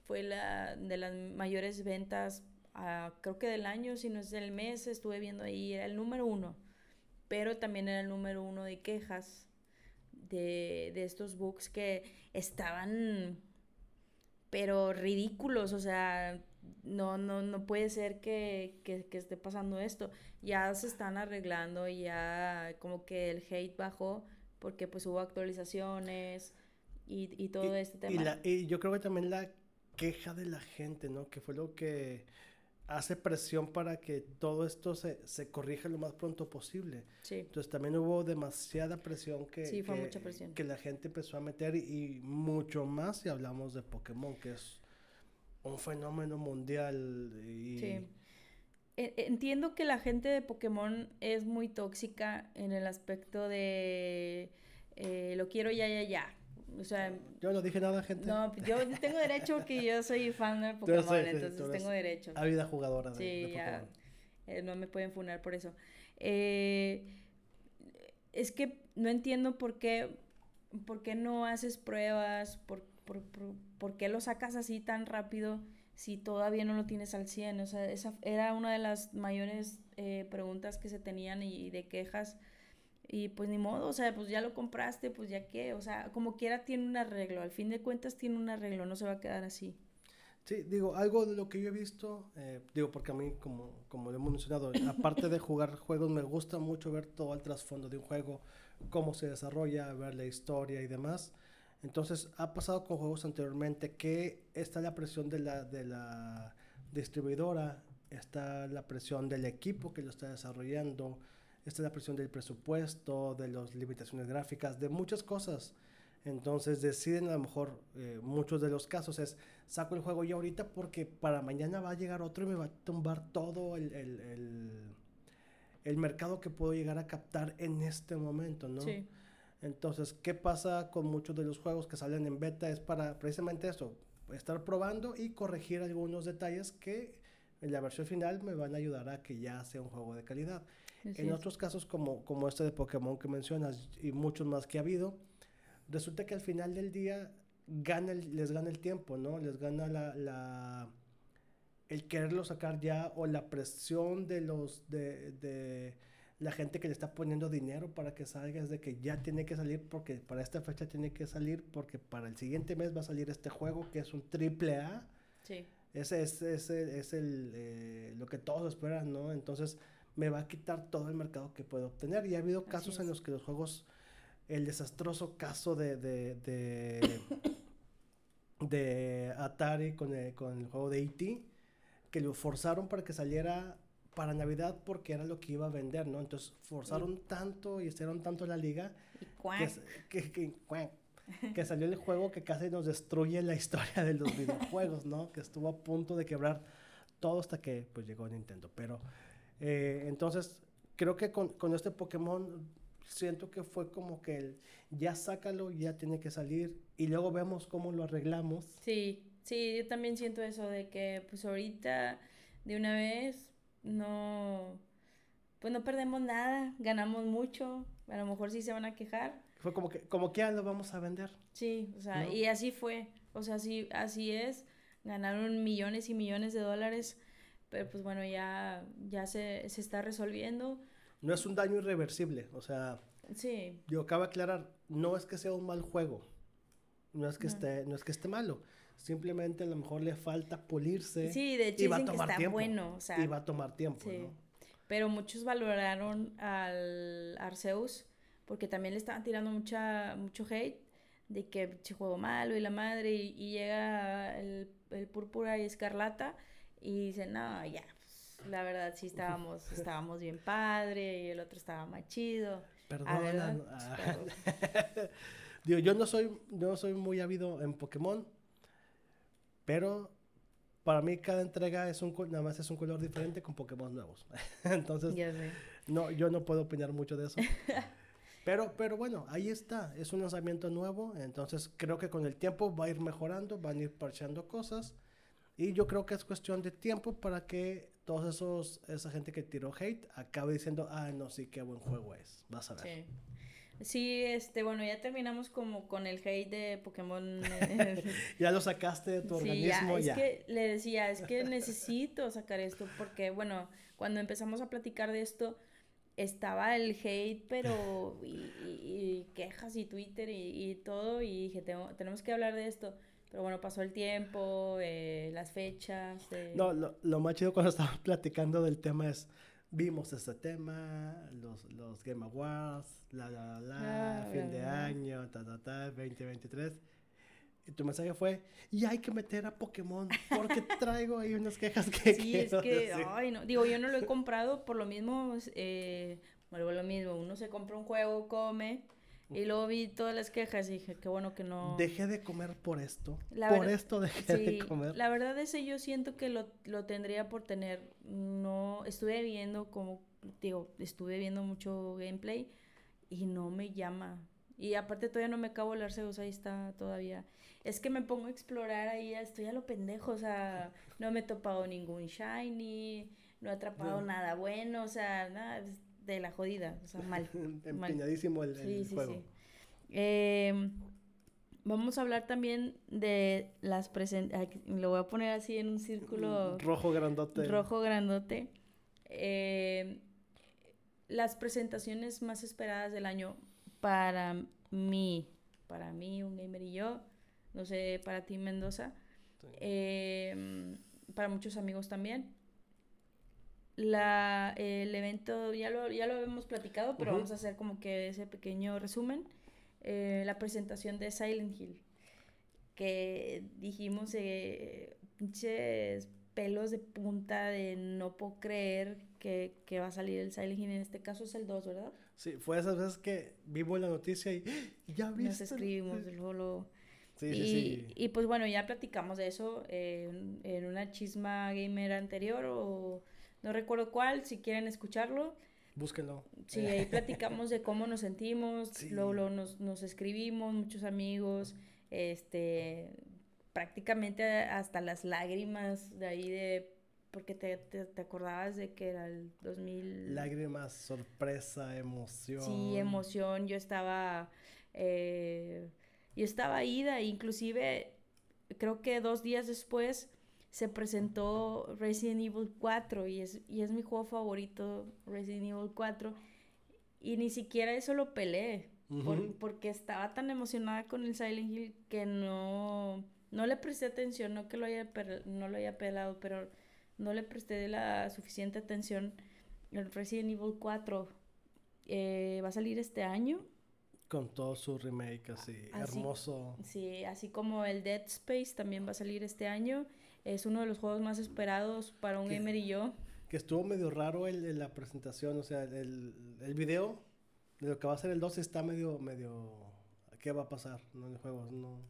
Fue la de las mayores ventas creo que del año, si no es del mes, estuve viendo ahí, era el número uno. Pero también era el número uno de quejas de, de estos books que estaban, pero ridículos, o sea, no, no, no puede ser que, que, que, esté pasando esto. Ya se están arreglando, ya como que el hate bajó porque pues hubo actualizaciones y, y todo este tema. Y, y, yo creo que también la queja de la gente, ¿no? Que fue lo que hace presión para que todo esto se, se corrija lo más pronto posible. Sí. Entonces también hubo demasiada presión que, sí, fue mucha presión. que la gente empezó a meter y, mucho más si hablamos de Pokémon, que es un fenómeno mundial. Y, sí. e, entiendo que la gente de Pokémon es muy tóxica en el aspecto de eh, lo quiero ya, ya, ya. O sea, yo no dije nada, gente. No, yo tengo derecho porque yo soy fan de Pokémon, entonces tengo derecho. vida jugadora de, sí, Ya, eh, no me pueden funar por eso. Eh, es que no entiendo por qué, por qué no haces pruebas, por, por, por, qué lo sacas así tan rápido si todavía no lo tienes al 100. O sea, esa era una de las mayores eh, preguntas que se tenían y de quejas y pues ni modo, o sea, pues ya lo compraste, pues ya qué, o sea, como quiera tiene un arreglo, al fin de cuentas tiene un arreglo, no se va a quedar así. Sí, digo, algo de lo que yo he visto, eh, digo, porque a mí, como, como lo hemos mencionado, aparte de jugar juegos, me gusta mucho ver todo el trasfondo de un juego, cómo se desarrolla, ver la historia y demás. Entonces, ha pasado con juegos anteriormente que está la presión de la, de la distribuidora, está la presión del equipo que lo está desarrollando, esta es la presión del presupuesto, de las limitaciones gráficas, de muchas cosas. Entonces deciden a lo mejor, eh, muchos de los casos es, saco el juego ya ahorita porque para mañana va a llegar otro y me va a tumbar todo el, el, el, el mercado que puedo llegar a captar en este momento, ¿no? Sí. Entonces, ¿qué pasa con muchos de los juegos que salen en beta? Es para precisamente eso, estar probando y corregir algunos detalles que en la versión final me van a ayudar a que ya sea un juego de calidad en otros casos como, como este de Pokémon que mencionas y muchos más que ha habido, resulta que al final del día gana les gana el tiempo, ¿no? Les gana la, la, el quererlo sacar ya o la presión de los de, de la gente que le está poniendo dinero para que salga es de que ya tiene que salir porque para esta fecha tiene que salir porque para el siguiente mes va a salir este juego que es un triple A. Sí. Ese es, ese es el, eh, lo que todos esperan, ¿no? Entonces me va a quitar todo el mercado que puedo obtener. Y ha habido casos en los que los juegos, el desastroso caso de, de, de, Atari con el, con el juego de E.T., que lo forzaron para que saliera para Navidad porque era lo que iba a vender, ¿no? Entonces forzaron tanto y hicieron tanto la liga que, que, que, salió el juego que casi nos destruye la historia de los videojuegos, ¿no? Que estuvo a punto de quebrar todo hasta que pues llegó Nintendo. Pero eh, entonces, creo que con, con, este Pokémon siento que fue como que el, ya sácalo, ya tiene que salir y luego vemos cómo lo arreglamos. Sí, sí, yo también siento eso de que pues ahorita de una vez no, pues no perdemos nada, ganamos mucho, a lo mejor sí se van a quejar. Fue como que, como que ya lo vamos a vender. Sí, o sea, y así fue, o sea, así, así es, ganaron millones y millones de dólares pero pues bueno, ya, ya se, se está resolviendo. No es un daño irreversible, o sea... Sí. Yo acabo de aclarar, no es que sea un mal juego, no es que, Esté, no es que esté malo, simplemente a lo mejor le falta pulirse. Sí, de hecho y va a tomar tiempo, bueno, o sea, y va a tomar tiempo, sí. ¿no? Pero muchos valoraron al Arceus porque también le estaban tirando mucha, mucho hate de que se juego malo y la madre y, y llega el, el púrpura y escarlata y dicen, no, ya, pues, la verdad sí estábamos, estábamos bien padre y el otro estaba más chido. Perdón. Ah. Digo, yo no soy, yo no soy muy ávido en Pokémon, pero para mí cada entrega es un nada más es un color diferente con Pokémon nuevos. Entonces, no, yo no puedo opinar mucho de eso. Pero, pero bueno, ahí está, es un lanzamiento nuevo, entonces creo que con el tiempo va a ir mejorando, van a ir parcheando cosas. Y yo creo que es cuestión de tiempo para que todos esos, esa gente que tiró hate acabe diciendo, ah, no, sí, qué buen juego es. Vas a ver. Sí. Sí, este, bueno, ya terminamos como con el hate de Pokémon. ya lo sacaste de tu organismo, ya. Es que le decía, es que necesito sacar esto porque, bueno, cuando empezamos a platicar de esto, estaba el hate, pero, y, quejas y Twitter y, y, todo, y dije, tenemos que hablar de esto. Pero bueno, pasó el tiempo, eh, las fechas. No, lo, lo, más chido cuando estábamos platicando del tema es, vimos este tema, los, los Game Awards, la, la, la, ah, fin de año, ta, ta, ta, 2023. Y tu mensaje fue, y hay que meter a Pokémon, porque traigo ahí unas quejas que Sí, es que, ay, no, digo, yo no lo he comprado por lo mismo, eh, bueno, lo mismo, uno se compra un juego, come, Y luego vi todas las quejas y dije, qué bueno que no... Dejé de comer por esto. La por verdad- esto dejé de comer. la verdad ese yo siento que lo, lo tendría por tener. No, estuve viendo como, digo, estuve viendo mucho gameplay y no me llama. Y aparte todavía no me acabo el Arceus, ahí está todavía. Es que me pongo a explorar ahí, estoy a lo pendejo, o sea, no me he topado ningún shiny, no he atrapado No. nada bueno, o sea, nada, es de la jodida, o sea, mal. mal. Empeñadísimo el, el Sí, sí, juego. sí. Eh, vamos a hablar también de las presentaciones. Lo voy a poner así en un círculo Rojo grandote. rojo grandote. Eh, las presentaciones más esperadas del año para mí, para mí, un gamer y yo, no sé, para ti Mendoza, Sí. eh, para muchos amigos también. La, el evento ya lo, ya lo habíamos platicado, pero Ujú. vamos a hacer como que ese pequeño resumen. Eh, la presentación de Silent Hill, que dijimos, eh, pinches pelos de punta de no puedo creer que, que va a salir el Silent Hill. En este caso es el 2, ¿verdad? Sí, fue esas veces que vimos la noticia y ya viste. Nos escribimos, luego lo- Sí, sí, y, sí. y pues bueno, ya platicamos de eso eh, en, en una chisma gamer anterior o no recuerdo cuál, si quieren escucharlo. Búsquenlo. Sí, ahí platicamos de cómo nos sentimos, Sí. luego, luego nos, nos escribimos, muchos amigos, este, prácticamente hasta las lágrimas de ahí de, porque te, te, te acordabas de que era el 2000... Lágrimas, sorpresa, emoción. Sí, emoción. Yo estaba, eh, yo estaba ida, inclusive creo que dos días después se presentó Resident Evil 4 y es, y es mi juego favorito, Resident Evil 4. Y ni siquiera eso lo peleé, por- porque estaba tan emocionada con el Silent Hill que no, no le presté atención, no que lo haya, per- no lo haya pelado, pero no le presté la suficiente atención. El Resident Evil 4 eh, va a salir este año. Con todo su remake así, Así- hermoso. Sí, así como el Dead Space también va a salir este año. Es uno de los juegos más esperados para un ¿Qué? gamer y yo. Que estuvo medio raro el, el- la presentación, o sea, el, el video de lo que va a ser el 2 está medio, medio, ¿qué va a pasar? No, en el juego, no.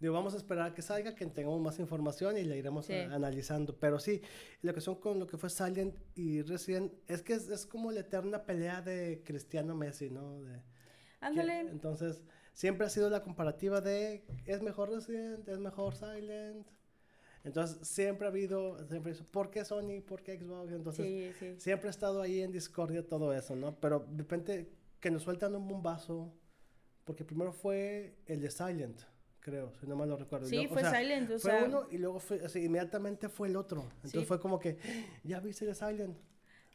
Digo, vamos a esperar a que salga, que tengamos más información y la iremos Sí. a- analizando. Pero sí, lo que son con lo que fue Silent y Resident, es que es, es como la eterna pelea de Cristiano Messi, ¿no? De, que- Ándale. entonces, siempre ha sido la comparativa de, ¿es mejor Resident? ¿Es mejor Silent? Entonces, siempre ha habido, siempre ¿por qué Sony? ¿Por qué Xbox? Entonces, Sí, sí. Siempre ha estado ahí en discordia todo eso, ¿no? Pero de repente que nos sueltan un bombazo, porque primero fue el de Silent, creo, si no mal lo recuerdo. Sí, luego- o fue sea, Silent, o fue sea, uno y luego fue, inmediatamente fue el otro. Entonces Sí. fue como que, ya viste el de Silent.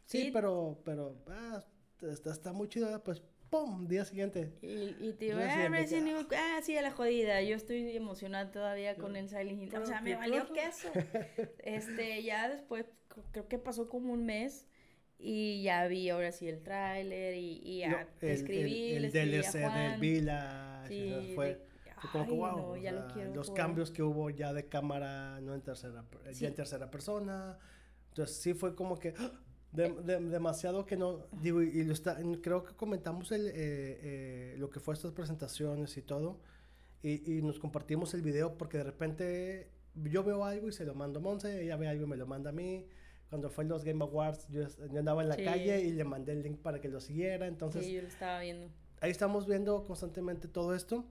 Sí, Sí. pero, pero, ah, está, está muy chido, pues, ¡pum! Día siguiente. Y, y te digo, ah, Resident ah. Evil, ah, sí, a la jodida. Yo estoy emocionada todavía con el Silent Hill. O sea, me valió queso. Este, ya después, cr- creo que pasó como un mes y ya vi ahora sí el tráiler y, y ya No, te escribí, el, el DLC del. Village, Sí, o sea, fue, de- fue como que ay, wow. no, ya lo sea, quiero los jugar. cambios que hubo ya de cámara, no en tercera, Sí. ya en tercera persona. Entonces sí fue como que ¡ah! De- de- demasiado que no digo y, lo está, creo que comentamos el, eh, eh, lo que fue estas presentaciones y todo y, y nos compartimos el video porque de repente yo veo algo y se lo mando a Monse, ella ve algo y me lo manda a mí. Cuando fue los Game Awards, yo, yo andaba en la Sí. calle y le mandé el link para que lo siguiera. Entonces, Sí, yo lo estaba viendo. ahí estamos viendo constantemente todo esto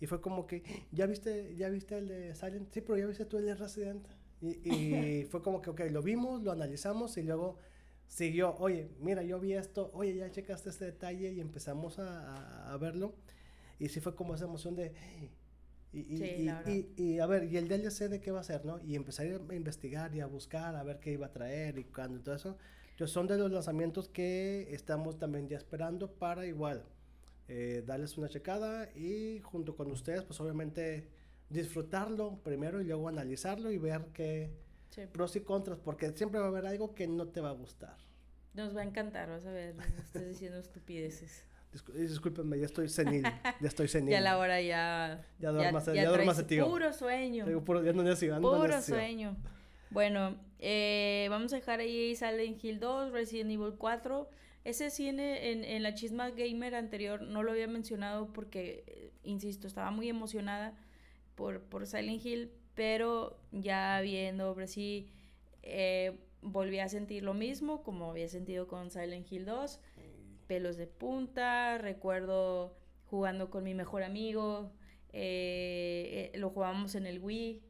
y fue como que ya viste ya viste el de Silent sí pero ya viste tú el de Resident y, y fue como que ok lo vimos lo analizamos y luego siguió oye mira yo vi esto oye ya checaste este detalle y empezamos a, a- a verlo. Y sí fue como esa emoción de y, y, Sí, y- y- y, a ver y el DLC de qué va a ser no y empezar a investigar y a buscar a ver qué iba a traer y cuándo y todo eso. Entonces son de los lanzamientos que estamos también ya esperando para igual eh, darles una checada y junto con ustedes, pues obviamente disfrutarlo primero y luego analizarlo y ver qué Sí. pros y contras, porque siempre va a haber algo que no te va a gustar. Nos va a encantar, vas a ver. Estás diciendo estupideces. Discu- y discúlpenme, ya estoy senil, ya estoy senil. Ya la hora ya. Ya duérmase- ya traes duérmase, tío. Puro sueño. Digo, puro, ya no ando Puro sueño. Bueno, eh, vamos a dejar ahí Silent Hill 2, Resident Evil 4. Ese sí en, en, la chisma gamer anterior no lo había mencionado porque, eh, insisto, estaba muy emocionada por, por Silent Hill, pero ya viendo, sí, eh, volví a sentir lo mismo como había sentido con Silent Hill 2. Pelos de punta, recuerdo jugando con mi mejor amigo, eh, lo jugábamos en el Wii.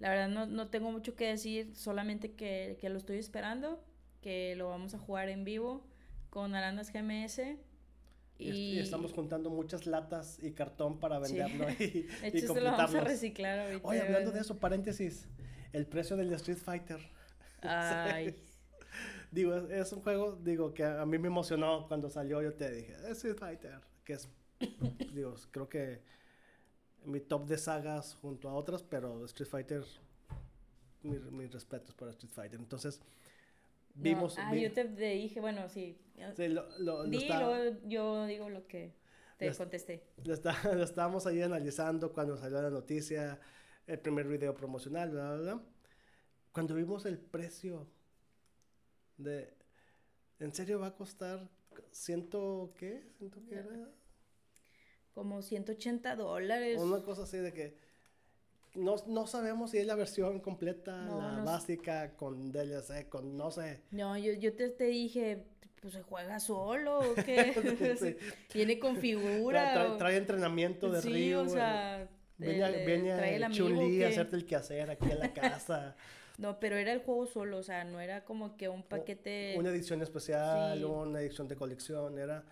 la verdad no, no, tengo mucho que decir, solamente que, que lo estoy esperando que lo vamos a jugar en vivo con Arandas GMS. Y, estamos juntando muchas latas y cartón para venderlo y, de hecho, lo vamos a reciclar ahorita. Oye, hablando de eso, paréntesis, el precio del Street Fighter. Ay. digo, es, un juego, digo, que a mí me emocionó cuando salió, yo te dije, Street Fighter, que es, digo, creo que mi top de sagas junto a otras, pero Street Fighter, mis respetos para Street Fighter. Entonces, Vimos. ah, yo te, dije, bueno, sí. sí lo, lo, yo digo lo que te contesté. Lo, está, lo, estábamos ahí analizando cuando salió la noticia, el primer video promocional, bla, bla, bla. Cuando vimos el precio de. ¿En serio va a costar ciento qué? ¿Ciento qué era? Como 180 dólares. Una cosa así de que no, no sabemos si es la versión completa, la básica, con DLC, con no sé. No, yo, yo te, te dije, pues se juega solo o qué. Tiene configura. Trae, entrenamiento de sí, o sea. Viene, viene Chun-Li a hacerte el quehacer aquí en la casa. No, pero era el juego solo, o sea, no era como que un paquete. Una edición especial, una edición de colección, era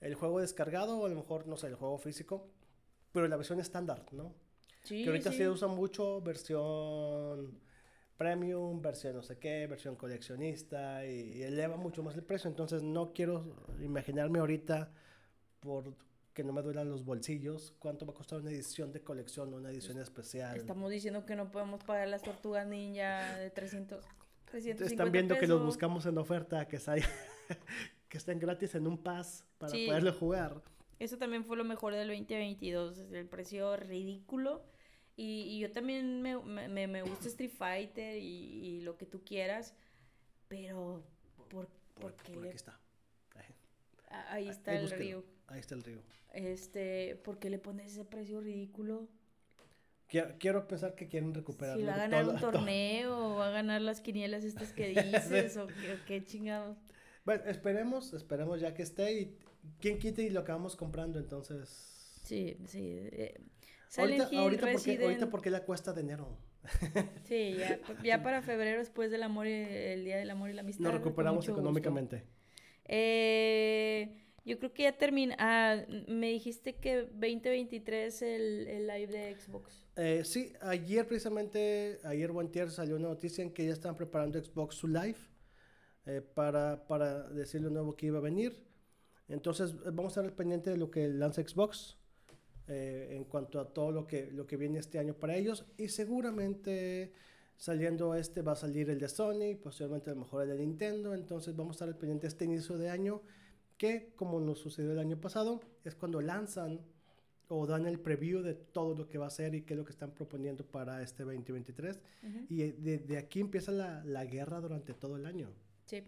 el juego descargado o a lo mejor, no sé, el juego físico, pero la versión estándar, ¿no? Que ahorita se usa mucho versión premium, versión no sé qué, versión coleccionista y, eleva mucho más el precio. Entonces no quiero imaginarme ahorita por que no me duelan los bolsillos, cuánto va a costar una edición de colección, una edición especial. Estamos diciendo que no podemos pagar las tortugas ninja de 300, 350 Están viendo que los buscamos en oferta, que, que estén gratis en un pass para poderlo jugar. Eso también fue lo mejor del 2022, el precio ridículo y, yo también me, me, me, gusta Street Fighter y, lo que tú quieras, pero ¿por, por, qué? Por está. Ahí, está el río. Ahí está el río. Este, ¿por qué le pones ese precio ridículo? Quiero, pensar que quieren recuperar. Si va a ganar un torneo, o va a ganar las quinielas estas que dices, o, qué, chingados. Bueno, esperemos, esperemos ya que esté y quién quite y lo acabamos comprando, entonces. Sí, sí. Eh, ahorita, ahorita, porque, ahorita porque la cuesta de enero. Sí, ya, ya para febrero, después del amor y el Día del Amor y la Amistad. Nos recuperamos económicamente. Eh, yo creo que ya termina. Ah, me dijiste que 2023 el, el live de Xbox. Eh, sí, ayer precisamente, ayer o salió una noticia en que ya están preparando Xbox su live eh, para, para decir lo nuevo que iba a venir. Entonces, vamos a estar al pendiente de lo que lanza Xbox. Eh, en cuanto a todo lo que, lo que viene este año para ellos. Y seguramente saliendo este va a salir el de Sony, posiblemente a lo mejor el de Nintendo. Entonces vamos a estar al pendiente este inicio de año, que como nos sucedió el año pasado, es cuando lanzan o dan el preview de todo lo que va a ser y qué es lo que están proponiendo para este 2023. Y de, de, aquí empieza la, la, guerra durante todo el año. Sí.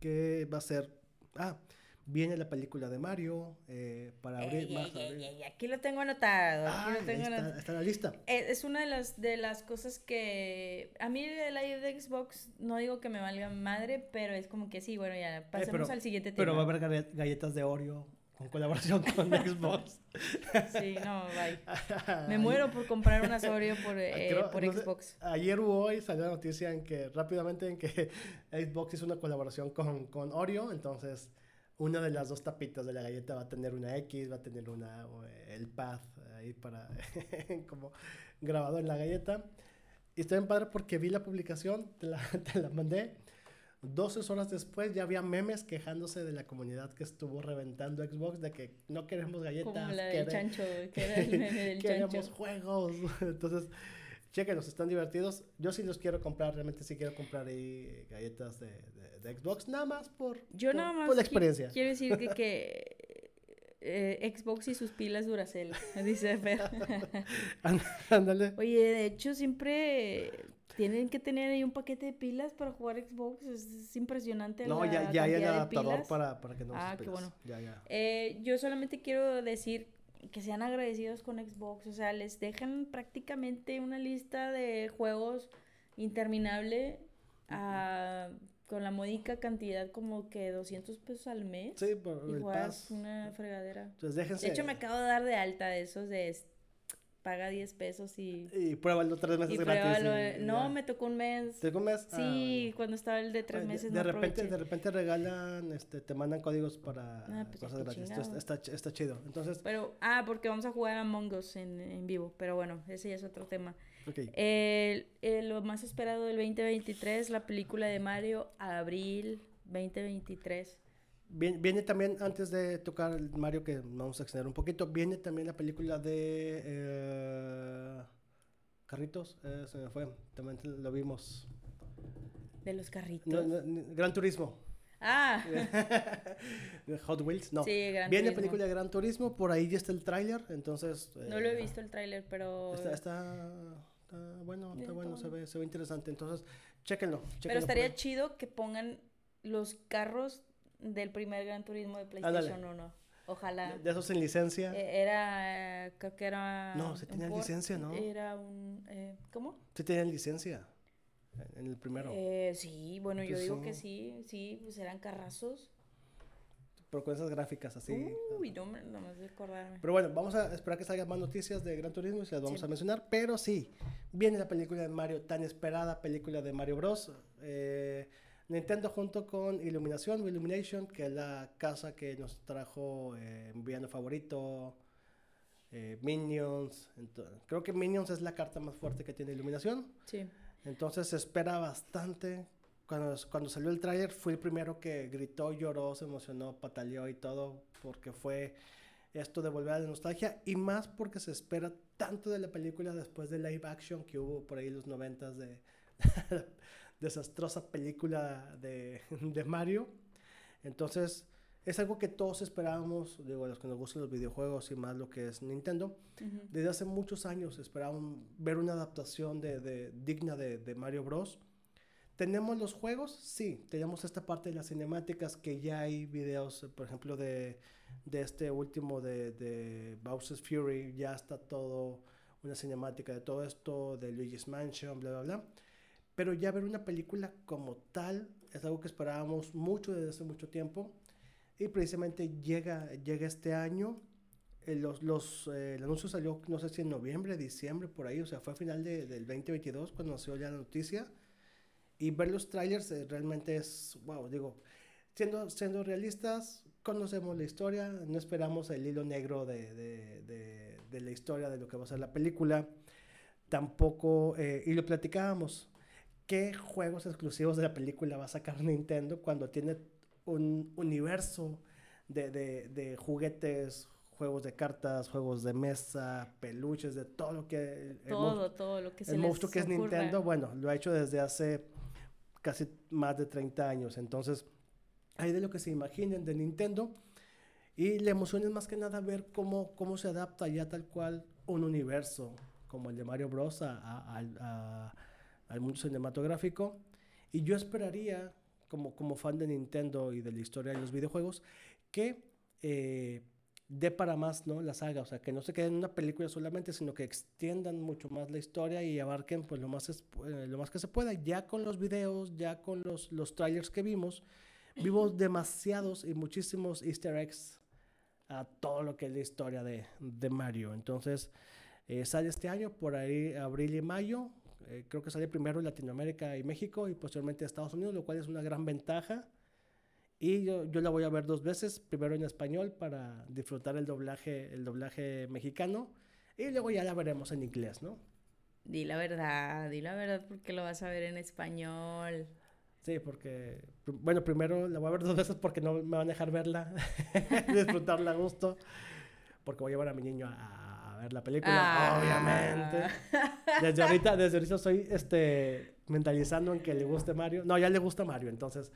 ¿Qué va a ser? Ah, Viene la película de Mario eh, para abrir más. aquí lo tengo anotado. Ah, está, la lista. Eh, es, una de las, de las cosas que. A mí el live de Xbox no digo que me valga madre, pero es como que sí, bueno, ya eh, pasemos al siguiente tema. Pero va a haber galletas de Oreo con colaboración con Xbox. Sí, no, bye. Me muero por comprar una Oreo por, por Xbox. ayer o hoy salió la noticia en que rápidamente en que Xbox hizo una colaboración con, con Oreo, entonces una de las dos tapitas de la galleta va a tener una X, va a tener una, el path ahí para, como grabado en la galleta. Y estoy en padre porque vi la publicación, te la, te la mandé. 12 horas después ya había memes quejándose de la comunidad que estuvo reventando Xbox de que no queremos galletas. Como la del chancho, que era el meme del queremos juegos. Entonces, chequenlos, están divertidos. Yo sí los quiero comprar, realmente sí quiero comprar ahí galletas de, de, Xbox, nada más por, Yo nada más por la experiencia. Quiero decir que, que eh, Xbox y sus pilas Duracell, dice Fer. Ándale. Oye, de hecho siempre... Tienen que tener ahí un paquete de pilas para jugar Xbox. Es, impresionante. No, la ya, ya hay el adaptador para, para que no Ah, uses qué bueno. Ya, ya. Eh, yo solamente quiero decir que sean agradecidos con Xbox. O sea, les dejan prácticamente una lista de juegos interminable ah, con la módica cantidad como que 200 pesos al mes. Sí, por y el juegas pass. una fregadera. Entonces déjense. De hecho, me acabo de dar de alta de esos de s- paga 10 pesos y, Y pruébalo tres meses y gratis. y eh. ya. No, me tocó un mes. ¿Te comes? Ah, Sí, bueno. cuando estaba el de tres meses de, no repente, aproveché. de repente regalan, este, te mandan códigos para Ah, pues cosas gratis. Entonces, está, está chido. Entonces, Pero, ah, porque vamos a jugar a Among Us en, en vivo. Pero bueno, ese ya es otro tema. ok. El- el- lo más esperado del 2023, la película de Mario, abril 2023. Viene, viene también, antes de tocar el Mario, que vamos a extender un poquito, viene también la película de eh, Carritos, eh, se me fue, también lo vimos. De los carritos. No, no, ni- Gran Turismo. Ah, Hot Wheels, no. Sí, Gran Viene Turismo. película de Gran Turismo, por ahí ya está el tráiler, entonces... no lo he eh, visto el tráiler, pero... Está, está, está bueno, está bueno, se ve, se ve interesante. Entonces, chéquenlo. Pero chéquenlo estaría por ahí. chido que pongan los carros del primer Gran Turismo de. PlayStation 1. Ojalá. De esos sin licencia. Eh, Era, eh, creo que era... No, sí un tenía port, licencia, ¿no? Era un... eh, ¿Cómo? Sí tienen licencia. En el primero. Eh, sí, bueno, yo digo que sí, sí, pues eran carrazos. Pero con esas gráficas así. Uy, no, me- no me acordarme. Pero bueno, vamos a esperar que salgan más noticias de Gran Turismo y se las vamos Sí. a mencionar. Pero sí, viene la película de Mario, tan esperada película de Mario Bros. Eh, Nintendo junto con Illumination o Illumination, que es la casa que nos trajo eh, mi villano favorito, eh, Minions. creo que Minions es la carta más fuerte que tiene Illuminación. Sí. Entonces se espera bastante. Cuando, cuando salió el tráiler fui el primero que gritó, lloró, se emocionó, pataleó y todo, porque fue esto de volver a la nostalgia y más porque se espera tanto de la película después de live action que hubo por ahí los noventas de desastrosa película de, de Mario. Entonces es algo que todos esperábamos, digo, los que nos gustan los videojuegos y más lo que es Nintendo. Desde hace muchos años esperaban ver una adaptación de, de- digna de, de Mario Bros. ¿Tenemos los juegos? Sí, tenemos esta parte de las cinemáticas que ya hay videos, por ejemplo, de, de este último de, de Bowser's Fury, ya está todo, una cinemática de todo esto, de Luigi's Mansion, bla, bla, bla. Pero ya ver una película como tal es algo que esperábamos mucho desde hace mucho tiempo y precisamente llega, llega este año eh, los, los, eh, el anuncio salió, no sé si en noviembre, diciembre, por ahí, o sea, fue a final de- del 2022 cuando nació ya la noticia. Y ver los trailers eh, realmente es, wow, digo, siendo, siendo realistas, conocemos la historia, no esperamos el hilo negro de, de, de, de la historia de lo que va a ser la película. Tampoco, eh, y lo platicábamos, ¿qué juegos exclusivos de la película va a sacar Nintendo cuando tiene un universo de, de, de juguetes, juegos de cartas, juegos de mesa, peluches, de todo lo que... el- el Todo, todo lo que se el les monstruo que es ocurra. Nintendo, bueno, lo ha hecho desde hace casi más de 30 años. Entonces, hay de lo que se imaginen de Nintendo. Y la emoción es más que nada ver cómo, cómo se adapta ya tal cual un universo como el de Mario Bros. a- a- al- a- al mundo cinematográfico. Y yo esperaría, como, como fan de Nintendo y de la historia de los videojuegos, que eh, dé para más ¿no? la saga. O sea, que no se quede en una película solamente, sino que extiendan mucho más la historia y abarquen pues, lo, más es- eh, lo más que se pueda. Ya con los videos, ya con los, los trailers que vimos, vimos demasiados y muchísimos easter eggs a todo lo que es la historia de, de Mario. Entonces, eh, sale este año, por ahí abril y mayo. Eh, creo que sale primero en Latinoamérica y México y posteriormente Estados Unidos, lo cual es una gran ventaja. Y yo, yo la voy a ver dos veces, primero en español para disfrutar el doblaje, el doblaje mexicano y luego ya la veremos en inglés, ¿no? Di la verdad, di la verdad porque lo vas a ver en español. Sí, porque, bueno, primero la voy a ver dos veces porque no me van a dejar verla, disfrutarla a gusto, porque voy a llevar a mi niño a, a ver la película, Ah. obviamente. Desde ahorita, desde ahorita estoy este, mentalizando en que le guste Mario. No, ya le gusta Mario, entonces,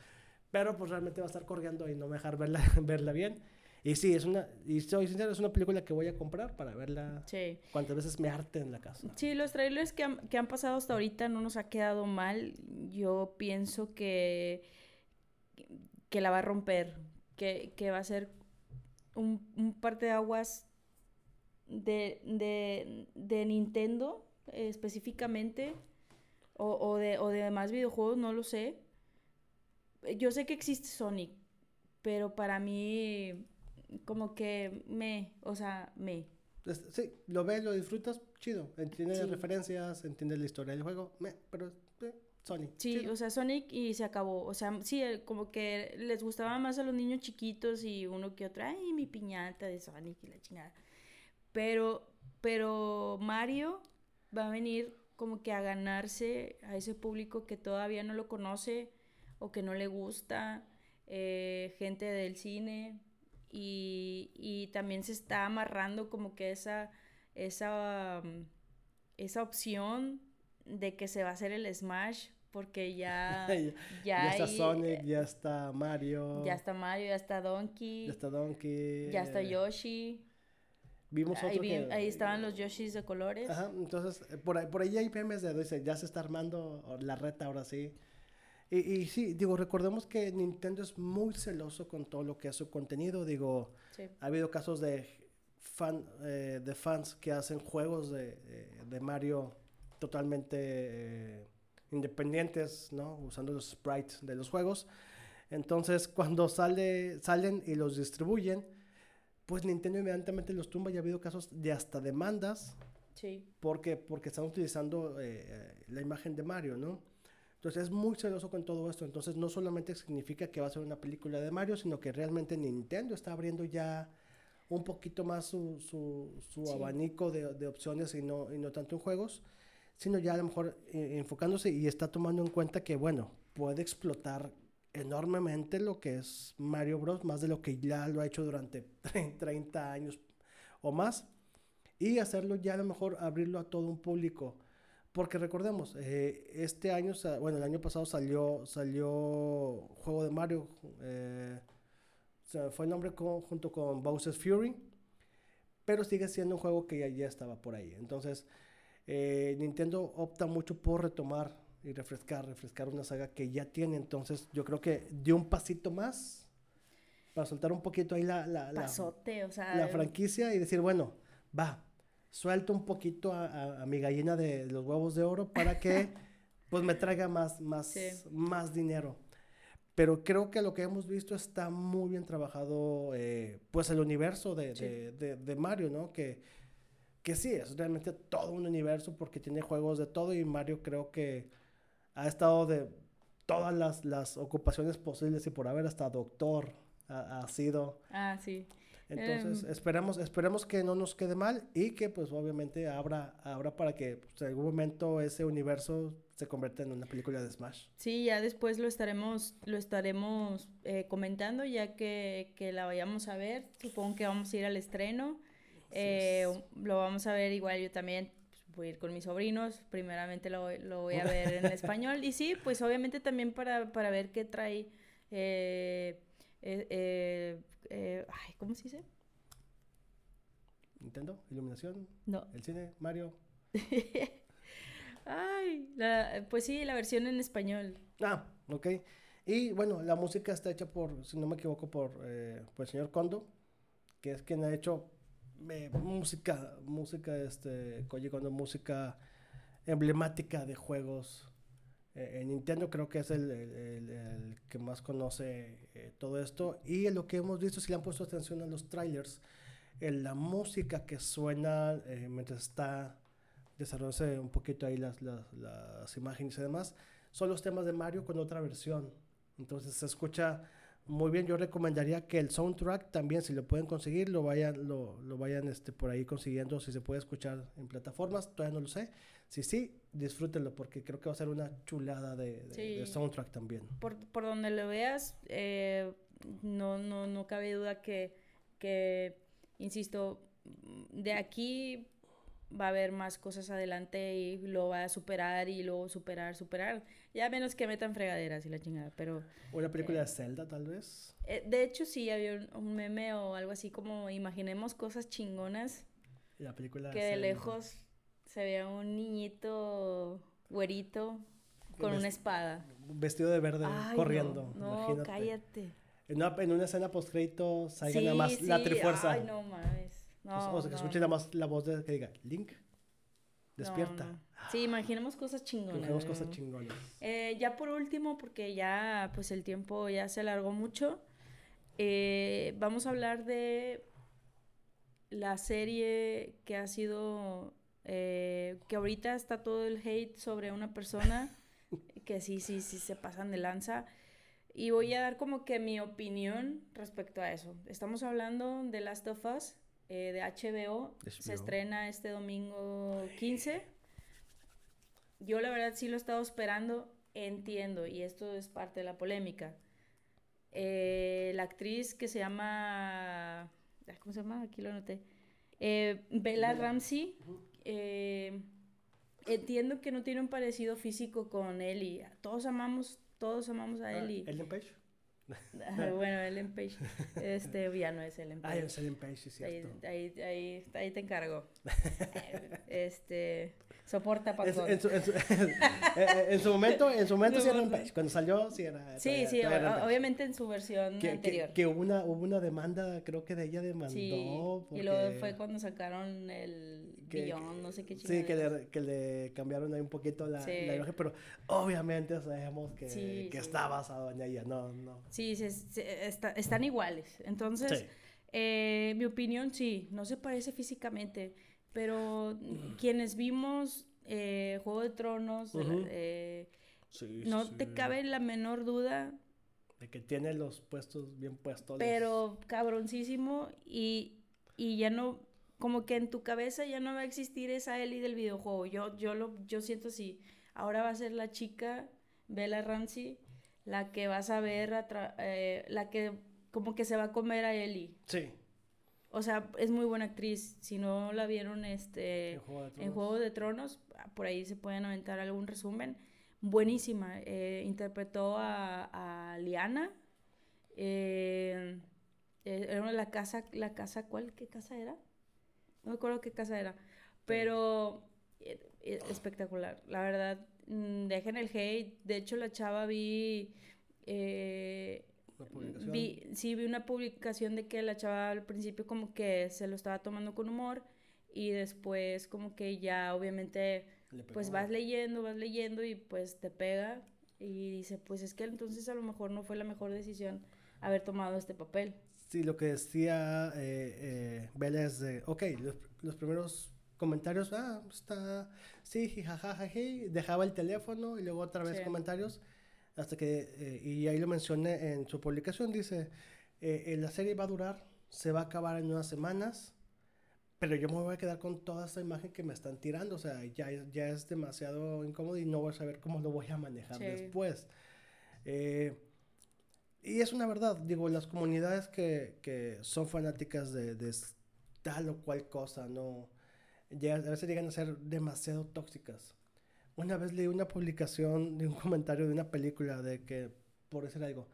pero pues realmente va a estar corriendo y no me dejar verla, verla bien. Y sí, es una, y soy sincero, es una película que voy a comprar para verla Sí. cuantas veces me arte en la casa. Sí, los trailers que han, que han pasado hasta ahorita no nos ha quedado mal. Yo pienso que, que la va a romper, que, que va a ser un, un parteaguas de, de, de Nintendo eh, específicamente, o, o de, o de demás videojuegos, no lo sé. Yo sé que existe Sonic, pero para mí como que me, o sea, me. Sí, lo ves, lo disfrutas, chido. Entiendes las referencias, entiendes la historia del juego, meh, pero eh, Sony. Sí, chido. o sea, Sonic y se acabó. O sea, sí, eh, como que les gustaba más a los niños chiquitos y uno que otro, ay, mi piñata de Sonic y la chingada. Pero, pero Mario va a venir como que a ganarse a ese público que todavía no lo conoce o que no le gusta, eh, gente del cine. Y, y también se está amarrando como que esa, esa, um, esa opción de que se va a hacer el Smash porque ya, ya, ya, ya está hay, Sonic, eh, ya está Mario, ya está Mario, ya está Donkey, ya está Donkey. ya está eh, Yoshi. Vimos Ahí, otro vi- que... ahí estaban los Yoshis de colores. Ajá, entonces, eh, por ahí, por ahí hay memes de, dice, ya se está armando la reta ahora sí. Y, y sí, digo, recordemos que Nintendo es muy celoso con todo lo que es su contenido. Digo, Sí. ha habido casos de, fan, eh, de fans que hacen juegos de, eh, de Mario totalmente eh, independientes, ¿no? Usando los sprites de los juegos. Entonces, cuando sale, salen y los distribuyen, pues Nintendo inmediatamente los tumba y ha habido casos de hasta demandas Sí. porque, porque están utilizando eh, eh, la imagen de Mario, ¿no? Entonces es muy celoso con todo esto. Entonces no solamente significa que va a ser una película de Mario, sino que realmente Nintendo está abriendo ya un poquito más su, su, su Sí. abanico de, de opciones y no, y no tanto en juegos, sino ya a lo mejor eh, enfocándose y está tomando en cuenta que, bueno, puede explotar enormemente lo que es Mario Bros, más de lo que ya lo ha hecho durante 30 años o más y hacerlo ya a lo mejor abrirlo a todo un público. Porque recordemos, eh, este año, bueno, el año pasado salió, salió juego de Mario, eh, fue el nombre con- junto con Bowser's Fury, pero sigue siendo un juego que ya, ya estaba por ahí. Entonces, eh, Nintendo opta mucho por retomar y refrescar, refrescar una saga que ya tiene. Entonces, yo creo que dio un pasito más para soltar un poquito ahí la, la, la- Pasote, o sea. la franquicia y decir, bueno, va, suelto un poquito a, a- a mi gallina de los huevos de oro para que pues me traiga más, más, Sí. más dinero. Pero creo que lo que hemos visto está muy bien trabajado, eh, pues el universo de, Sí. de- de- de Mario, ¿no? Que, que sí, es realmente todo un universo porque tiene juegos de todo y Mario creo que ha estado de todas las, las ocupaciones posibles y por haber hasta doctor ha- ha sido. Ah, sí. Entonces, Em. esperemos, esperemos que no nos quede mal y que pues obviamente abra, abra para que pues, en algún momento ese universo se convierta en una película de Smash. Sí, ya después lo estaremos, lo estaremos eh, comentando ya que, que la vayamos a ver. Supongo que vamos a ir al estreno. Eh, lo vamos a ver igual yo también. Voy a ir con mis sobrinos. Primeramente lo, lo voy a ver en español. Y sí, pues obviamente también para, para ver qué trae. eh, eh, eh, ay, ¿cómo se dice? Nintendo, Iluminación, No. el cine, Mario. Ay, la- pues sí, la versión en español. Ah, ok. Y bueno, la música está hecha por, si no me equivoco, por, por el señor Kondo, que es quien ha hecho eh, música, música, este, Koji Kondo, música emblemática de juegos. Eh, en Nintendo creo que es el, el- el- el que más conoce eh, todo esto. Y lo que hemos visto, si le han puesto atención a los trailers, en la música que suena eh, mientras está desarrollándose un poquito ahí las, las, las imágenes y demás, son los temas de Mario con otra versión. Entonces se escucha muy bien. Yo recomendaría que el soundtrack también, si lo pueden conseguir, lo vayan, lo, lo vayan este, por ahí consiguiendo, si se puede escuchar en plataformas, todavía no lo sé. Si sí, disfrútenlo porque creo que va a ser una chulada de, de- Sí. de soundtrack también. por, por donde lo veas, eh, no, no, no cabe duda que, que, insisto, de aquí va a haber más cosas adelante y lo va a superar y luego superar, superar. Ya menos que metan fregaderas y la chingada, pero... Una película de Zelda, tal vez. Eh, de hecho, sí, había un, un, meme o algo así como imaginemos cosas chingonas. La película Que de lejos se vea un niñito güerito con una espada. Vestido de verde, corriendo. No, no cállate. En una, en una escena post-crédito salga nada más la trifuerza. Ay, no mames. No, o, sea, que escuche nada más la voz de que diga, Link, despierta. Sí, imaginemos cosas chingonas. Imaginemos cosas chingonas. Eh, ya por último, porque ya pues el tiempo ya se alargó mucho, eh, vamos a hablar de la serie que ha sido, eh, que ahorita está todo el hate sobre una persona, que sí, sí, sí se pasan de lanza. Y voy a dar como que mi opinión respecto a eso. Estamos hablando de Last of Us, eh, de HBO. Se estrena este domingo 15. Yo la verdad sí lo he estado esperando, entiendo, y esto es parte de la polémica. Eh, la actriz que se llama ¿cómo se llama? Aquí lo anoté. Eh, Bella Ramsey. Eh, entiendo que no tiene un parecido físico con Ellie. Todos amamos, todos amamos a ah, Ellie. ¿Ellen Page? Bueno, Ellen Page. Este, ya no es Ellen Page. Ah, es Ellen Page, sí, cierto. Ahí, ahí, ahí, te encargo. este, soporta para en, su, en, su, en, su, momento, en su momento sí era Ellen Page. Cuando salió, sí era. Sí, sí, obviamente en su versión que, anterior. Que, que, hubo, una, hubo una demanda, creo que de ella demandó. Sí, y luego fue cuando sacaron el billón, no sé qué chingada. Sí, que le, que le cambiaron ahí un poquito la, la imagen, pero obviamente sabemos que, que está basado en ella, no, no. Sí, están iguales. Entonces, eh, mi opinión, sí, no se parece físicamente, pero quienes vimos eh, Juego de Tronos, eh, no te cabe la menor duda. De que tiene los puestos bien puestos. Pero cabroncísimo y, y ya no, como que en tu cabeza ya no va a existir esa Ellie del videojuego. Yo, yo, lo, yo siento así. Ahora va a ser la chica Bella Ramsey la que vas a ver, eh, la que como que se va a comer a Ellie. Sí. O sea, es muy buena actriz. Si no la vieron este, en Juego de Tronos, por ahí se pueden aventar algún resumen. Buenísima. Eh, interpretó a, a Liana. Eh, era la casa, la casa, ¿cuál? ¿Qué casa era? No me acuerdo qué casa era. Pero espectacular. La verdad, dejen el hate. De hecho, la chava vi... Eh, vi, sí, vi una publicación de que la chava al principio como que se lo estaba tomando con humor y después como que ya obviamente pues vas leyendo, vas leyendo y pues te pega y dice pues es que entonces a lo mejor no fue la mejor decisión haber tomado este papel. Sí, lo que decía eh, eh es de, ok, los, los primeros comentarios, ah, está, sí, jajaja, dejaba el teléfono y luego otra vez comentarios, hasta que, eh, y ahí lo mencioné en su publicación, dice, eh, la serie va a durar, se va a acabar en unas semanas, pero yo me voy a quedar con toda esa imagen que me están tirando, o sea, ya, ya es demasiado incómodo y no voy a saber cómo lo voy a manejar después. Eh, y es una verdad, digo, las comunidades que, que son fanáticas de, de, tal o cual cosa, no, a veces llegan a ser demasiado tóxicas. Una vez leí una publicación de un comentario de una película de que, por decir algo,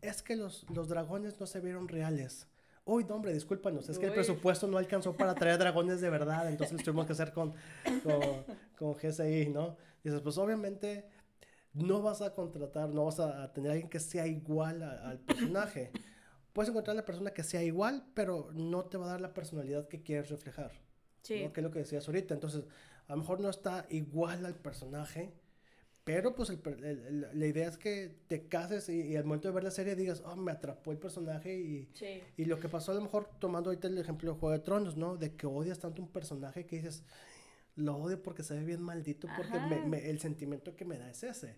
es que los, los dragones no se vieron reales. Uy, no, hombre, discúlpanos, es que el presupuesto no alcanzó para traer dragones de verdad, entonces tuvimos que hacer con, con, con GSI, ¿no? Y dices, pues obviamente no vas a contratar, no vas a tener a alguien que sea igual al personaje. Puedes encontrar a la persona que sea igual, pero no te va a dar la personalidad que quieres reflejar. Sí. Que es lo que decías ahorita. Entonces, a lo mejor no está igual al personaje, pero pues la idea es que te cases y, al momento de ver la serie digas, oh, me atrapó el personaje y, y lo que pasó a lo mejor tomando ahorita el ejemplo de Juego de Tronos, ¿no? De que odias tanto un personaje que dices, lo odio porque se ve bien maldito, porque el sentimiento que me da es ese.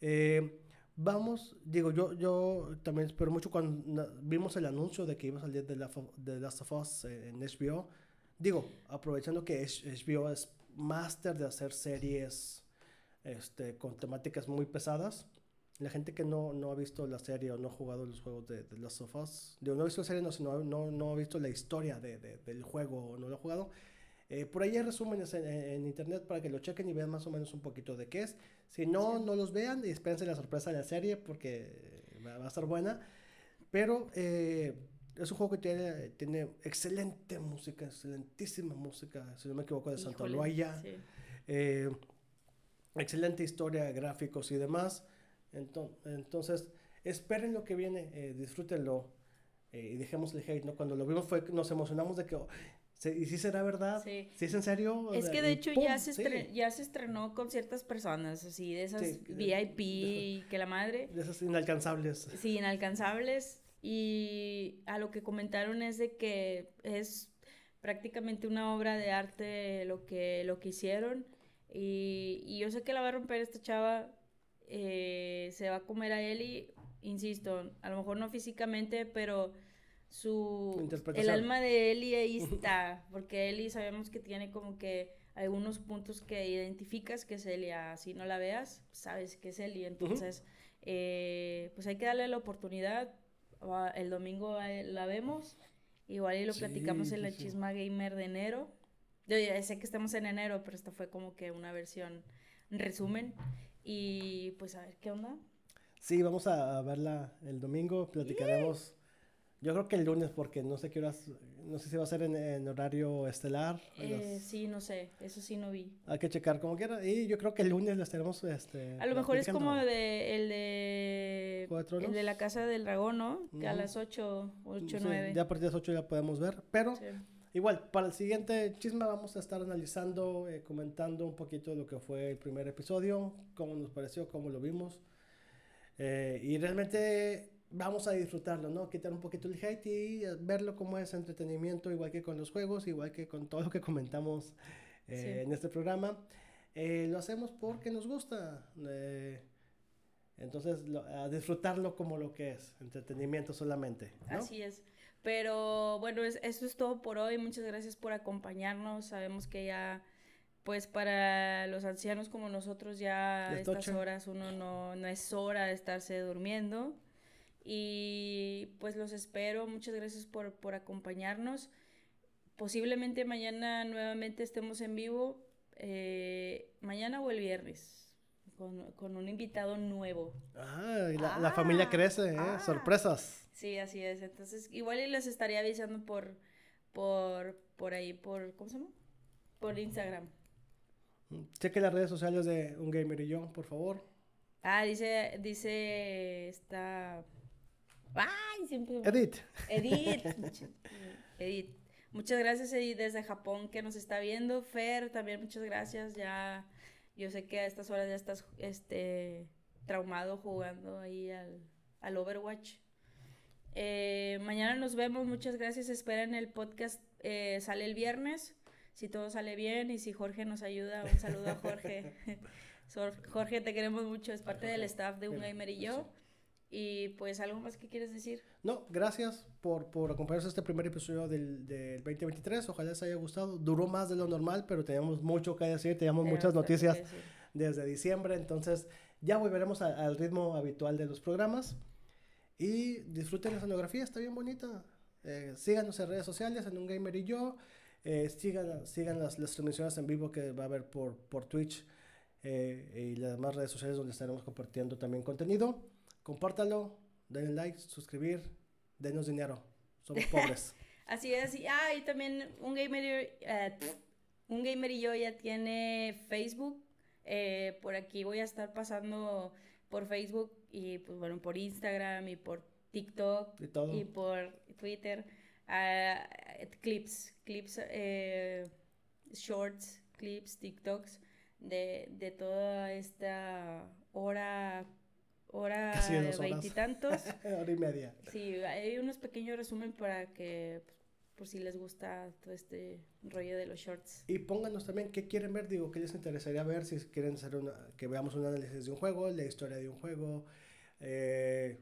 Eh, vamos, digo, yo, yo también espero mucho cuando vimos el anuncio de que iba a salir de, la, de Last of Us en HBO digo, aprovechando que HBO es máster de hacer series este, con temáticas muy pesadas, la gente que no, no ha visto la serie o no ha jugado los juegos de, de Last of Us, digo, no ha visto la serie, no, sino no, no ha visto la historia de, del juego o no lo ha jugado, Eh, por ahí hay resúmenes en, en, internet para que lo chequen y vean más o menos un poquito de qué es. Si no, no los vean y espérense la sorpresa de la serie porque va, va a estar buena. Pero eh, es un juego que tiene, tiene excelente música, excelentísima música, si no me equivoco, de Santa Loaya. Sí. Eh, excelente historia, gráficos y demás. Entonces, esperen lo que viene, eh, disfrútenlo eh, y dejemos el hate, ¿no? Cuando lo vimos fue, nos emocionamos de que, oh, ¿y si será verdad? Sí. ¿Sí es en serio? Es que de hecho ya, se sí. ya se estrenó con ciertas personas, así, de esas VIP que la madre. De esas inalcanzables. Sí, inalcanzables. Y a lo que comentaron es de que es prácticamente una obra de arte lo que, lo que hicieron. Y, y yo sé que la va a romper esta chava, eh, se va a comer a Eli, insisto, a lo mejor no físicamente, pero su el alma de Eli ahí está, porque Eli sabemos que tiene como que algunos puntos que identificas que es Eli, así no la veas, sabes que es Eli, entonces eh, pues hay que darle la oportunidad, el domingo la vemos, igual y lo platicamos en la chisma gamer de enero, yo ya sé que estamos en enero, pero esta fue como que una versión resumen. Y pues a ver qué onda. Sí, vamos a verla el domingo, platicaremos. Yo creo que el lunes, porque no sé qué horas, no sé si va a ser en, horario estelar. Eh, sí, no sé, eso sí no vi. Hay que checar como quiera. Y yo creo que el lunes la estaremos. Este, a lo mejor es como de, el de. El de la Casa del Dragón, ¿no? Que a las 8, 8, 9. Ya a partir de las 8 ya podemos ver. Pero. Igual, para el siguiente chisme vamos a estar analizando, eh, comentando un poquito de lo que fue el primer episodio, cómo nos pareció, cómo lo vimos. Eh, y realmente vamos a disfrutarlo, ¿no? Quitar un poquito el hate y verlo como es entretenimiento, igual que con los juegos, igual que con todo lo que comentamos eh, en este programa. lo hacemos porque nos gusta. entonces, a disfrutarlo como lo que es, entretenimiento solamente. Así es. Pero bueno, eso es todo por hoy. Muchas gracias por acompañarnos. Sabemos que ya, pues para los ancianos como nosotros ya estas horas uno no, no es hora de estarse durmiendo. Y pues los espero. Muchas gracias por, por acompañarnos. Posiblemente mañana nuevamente estemos en vivo. Eh, mañana o el viernes. Con, con, un invitado nuevo. Ah, y la, la familia crece, ¿eh? Ah. Sorpresas. Sí, así es. Entonces, igual y les estaría avisando por, por, por ahí, por, ¿cómo se llama? Por Instagram. Cheque las redes sociales de Un Gamer y yo, por favor. Ah, dice, dice, está... ¡Ay! Siempre... Edith. Edith. Edith. Muchas gracias, Edith, desde Japón, que nos está viendo. Fer, también muchas gracias. Ya, yo sé que a estas horas ya estás, este, traumado jugando ahí al, al Overwatch. Eh, mañana nos vemos, muchas gracias. Esperen el podcast, eh, sale el viernes. Si todo sale bien y si Jorge nos ayuda, un saludo a Jorge. Jorge, te queremos mucho, es parte del staff de Un Gamer y yo. Y pues, ¿algo más que quieres decir? No, gracias por, por acompañarnos a este primer episodio del, del 2023. Ojalá les haya gustado. Duró más de lo normal, pero teníamos mucho que decir, teníamos muchas noticias desde diciembre. Entonces, ya volveremos al ritmo habitual de los programas. Y disfruten la escenografía, está bien bonita. Eh, síganos en redes sociales, en Un Gamer y yo. Eh, sigan sigan las, las, transmisiones en vivo que va a haber por, por Twitch eh, y las demás redes sociales donde estaremos compartiendo también contenido. Compártalo, denle like, suscribir, denos dinero. Somos pobres. así es. Y, ah, y también Un Gamer, un gamer y yo ya tiene Facebook. por aquí voy a estar pasando por Facebook y pues bueno, por Instagram y por TikTok y, por Twitter, uh, clips, clips, eh, shorts, clips, TikToks de, de toda esta hora hora de veintitantos. hora y media. Sí, hay unos pequeños resumen para que pues, por si les gusta todo este rollo de los shorts. Y pónganos también qué quieren ver, digo, qué les interesaría ver, si quieren hacer una, que veamos un análisis de un juego, la historia de un juego, eh,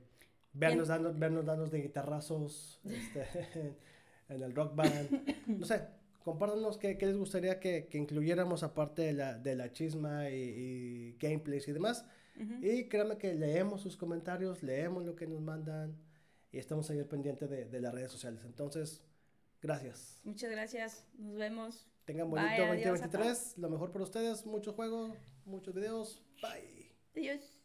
vernos, danos, vernos danos de guitarrazos este, en el rock band, no sé, compártanos qué, qué les gustaría que, que, incluyéramos aparte de la, de la chisma y, y gameplays y demás. Y créanme que leemos sus comentarios, leemos lo que nos mandan y estamos ahí al pendiente de, de las redes sociales. Entonces, Gracias. Muchas gracias. Nos vemos. Tengan bonito 2023. Lo mejor para ustedes. Muchos juegos, muchos videos. Bye. Adiós.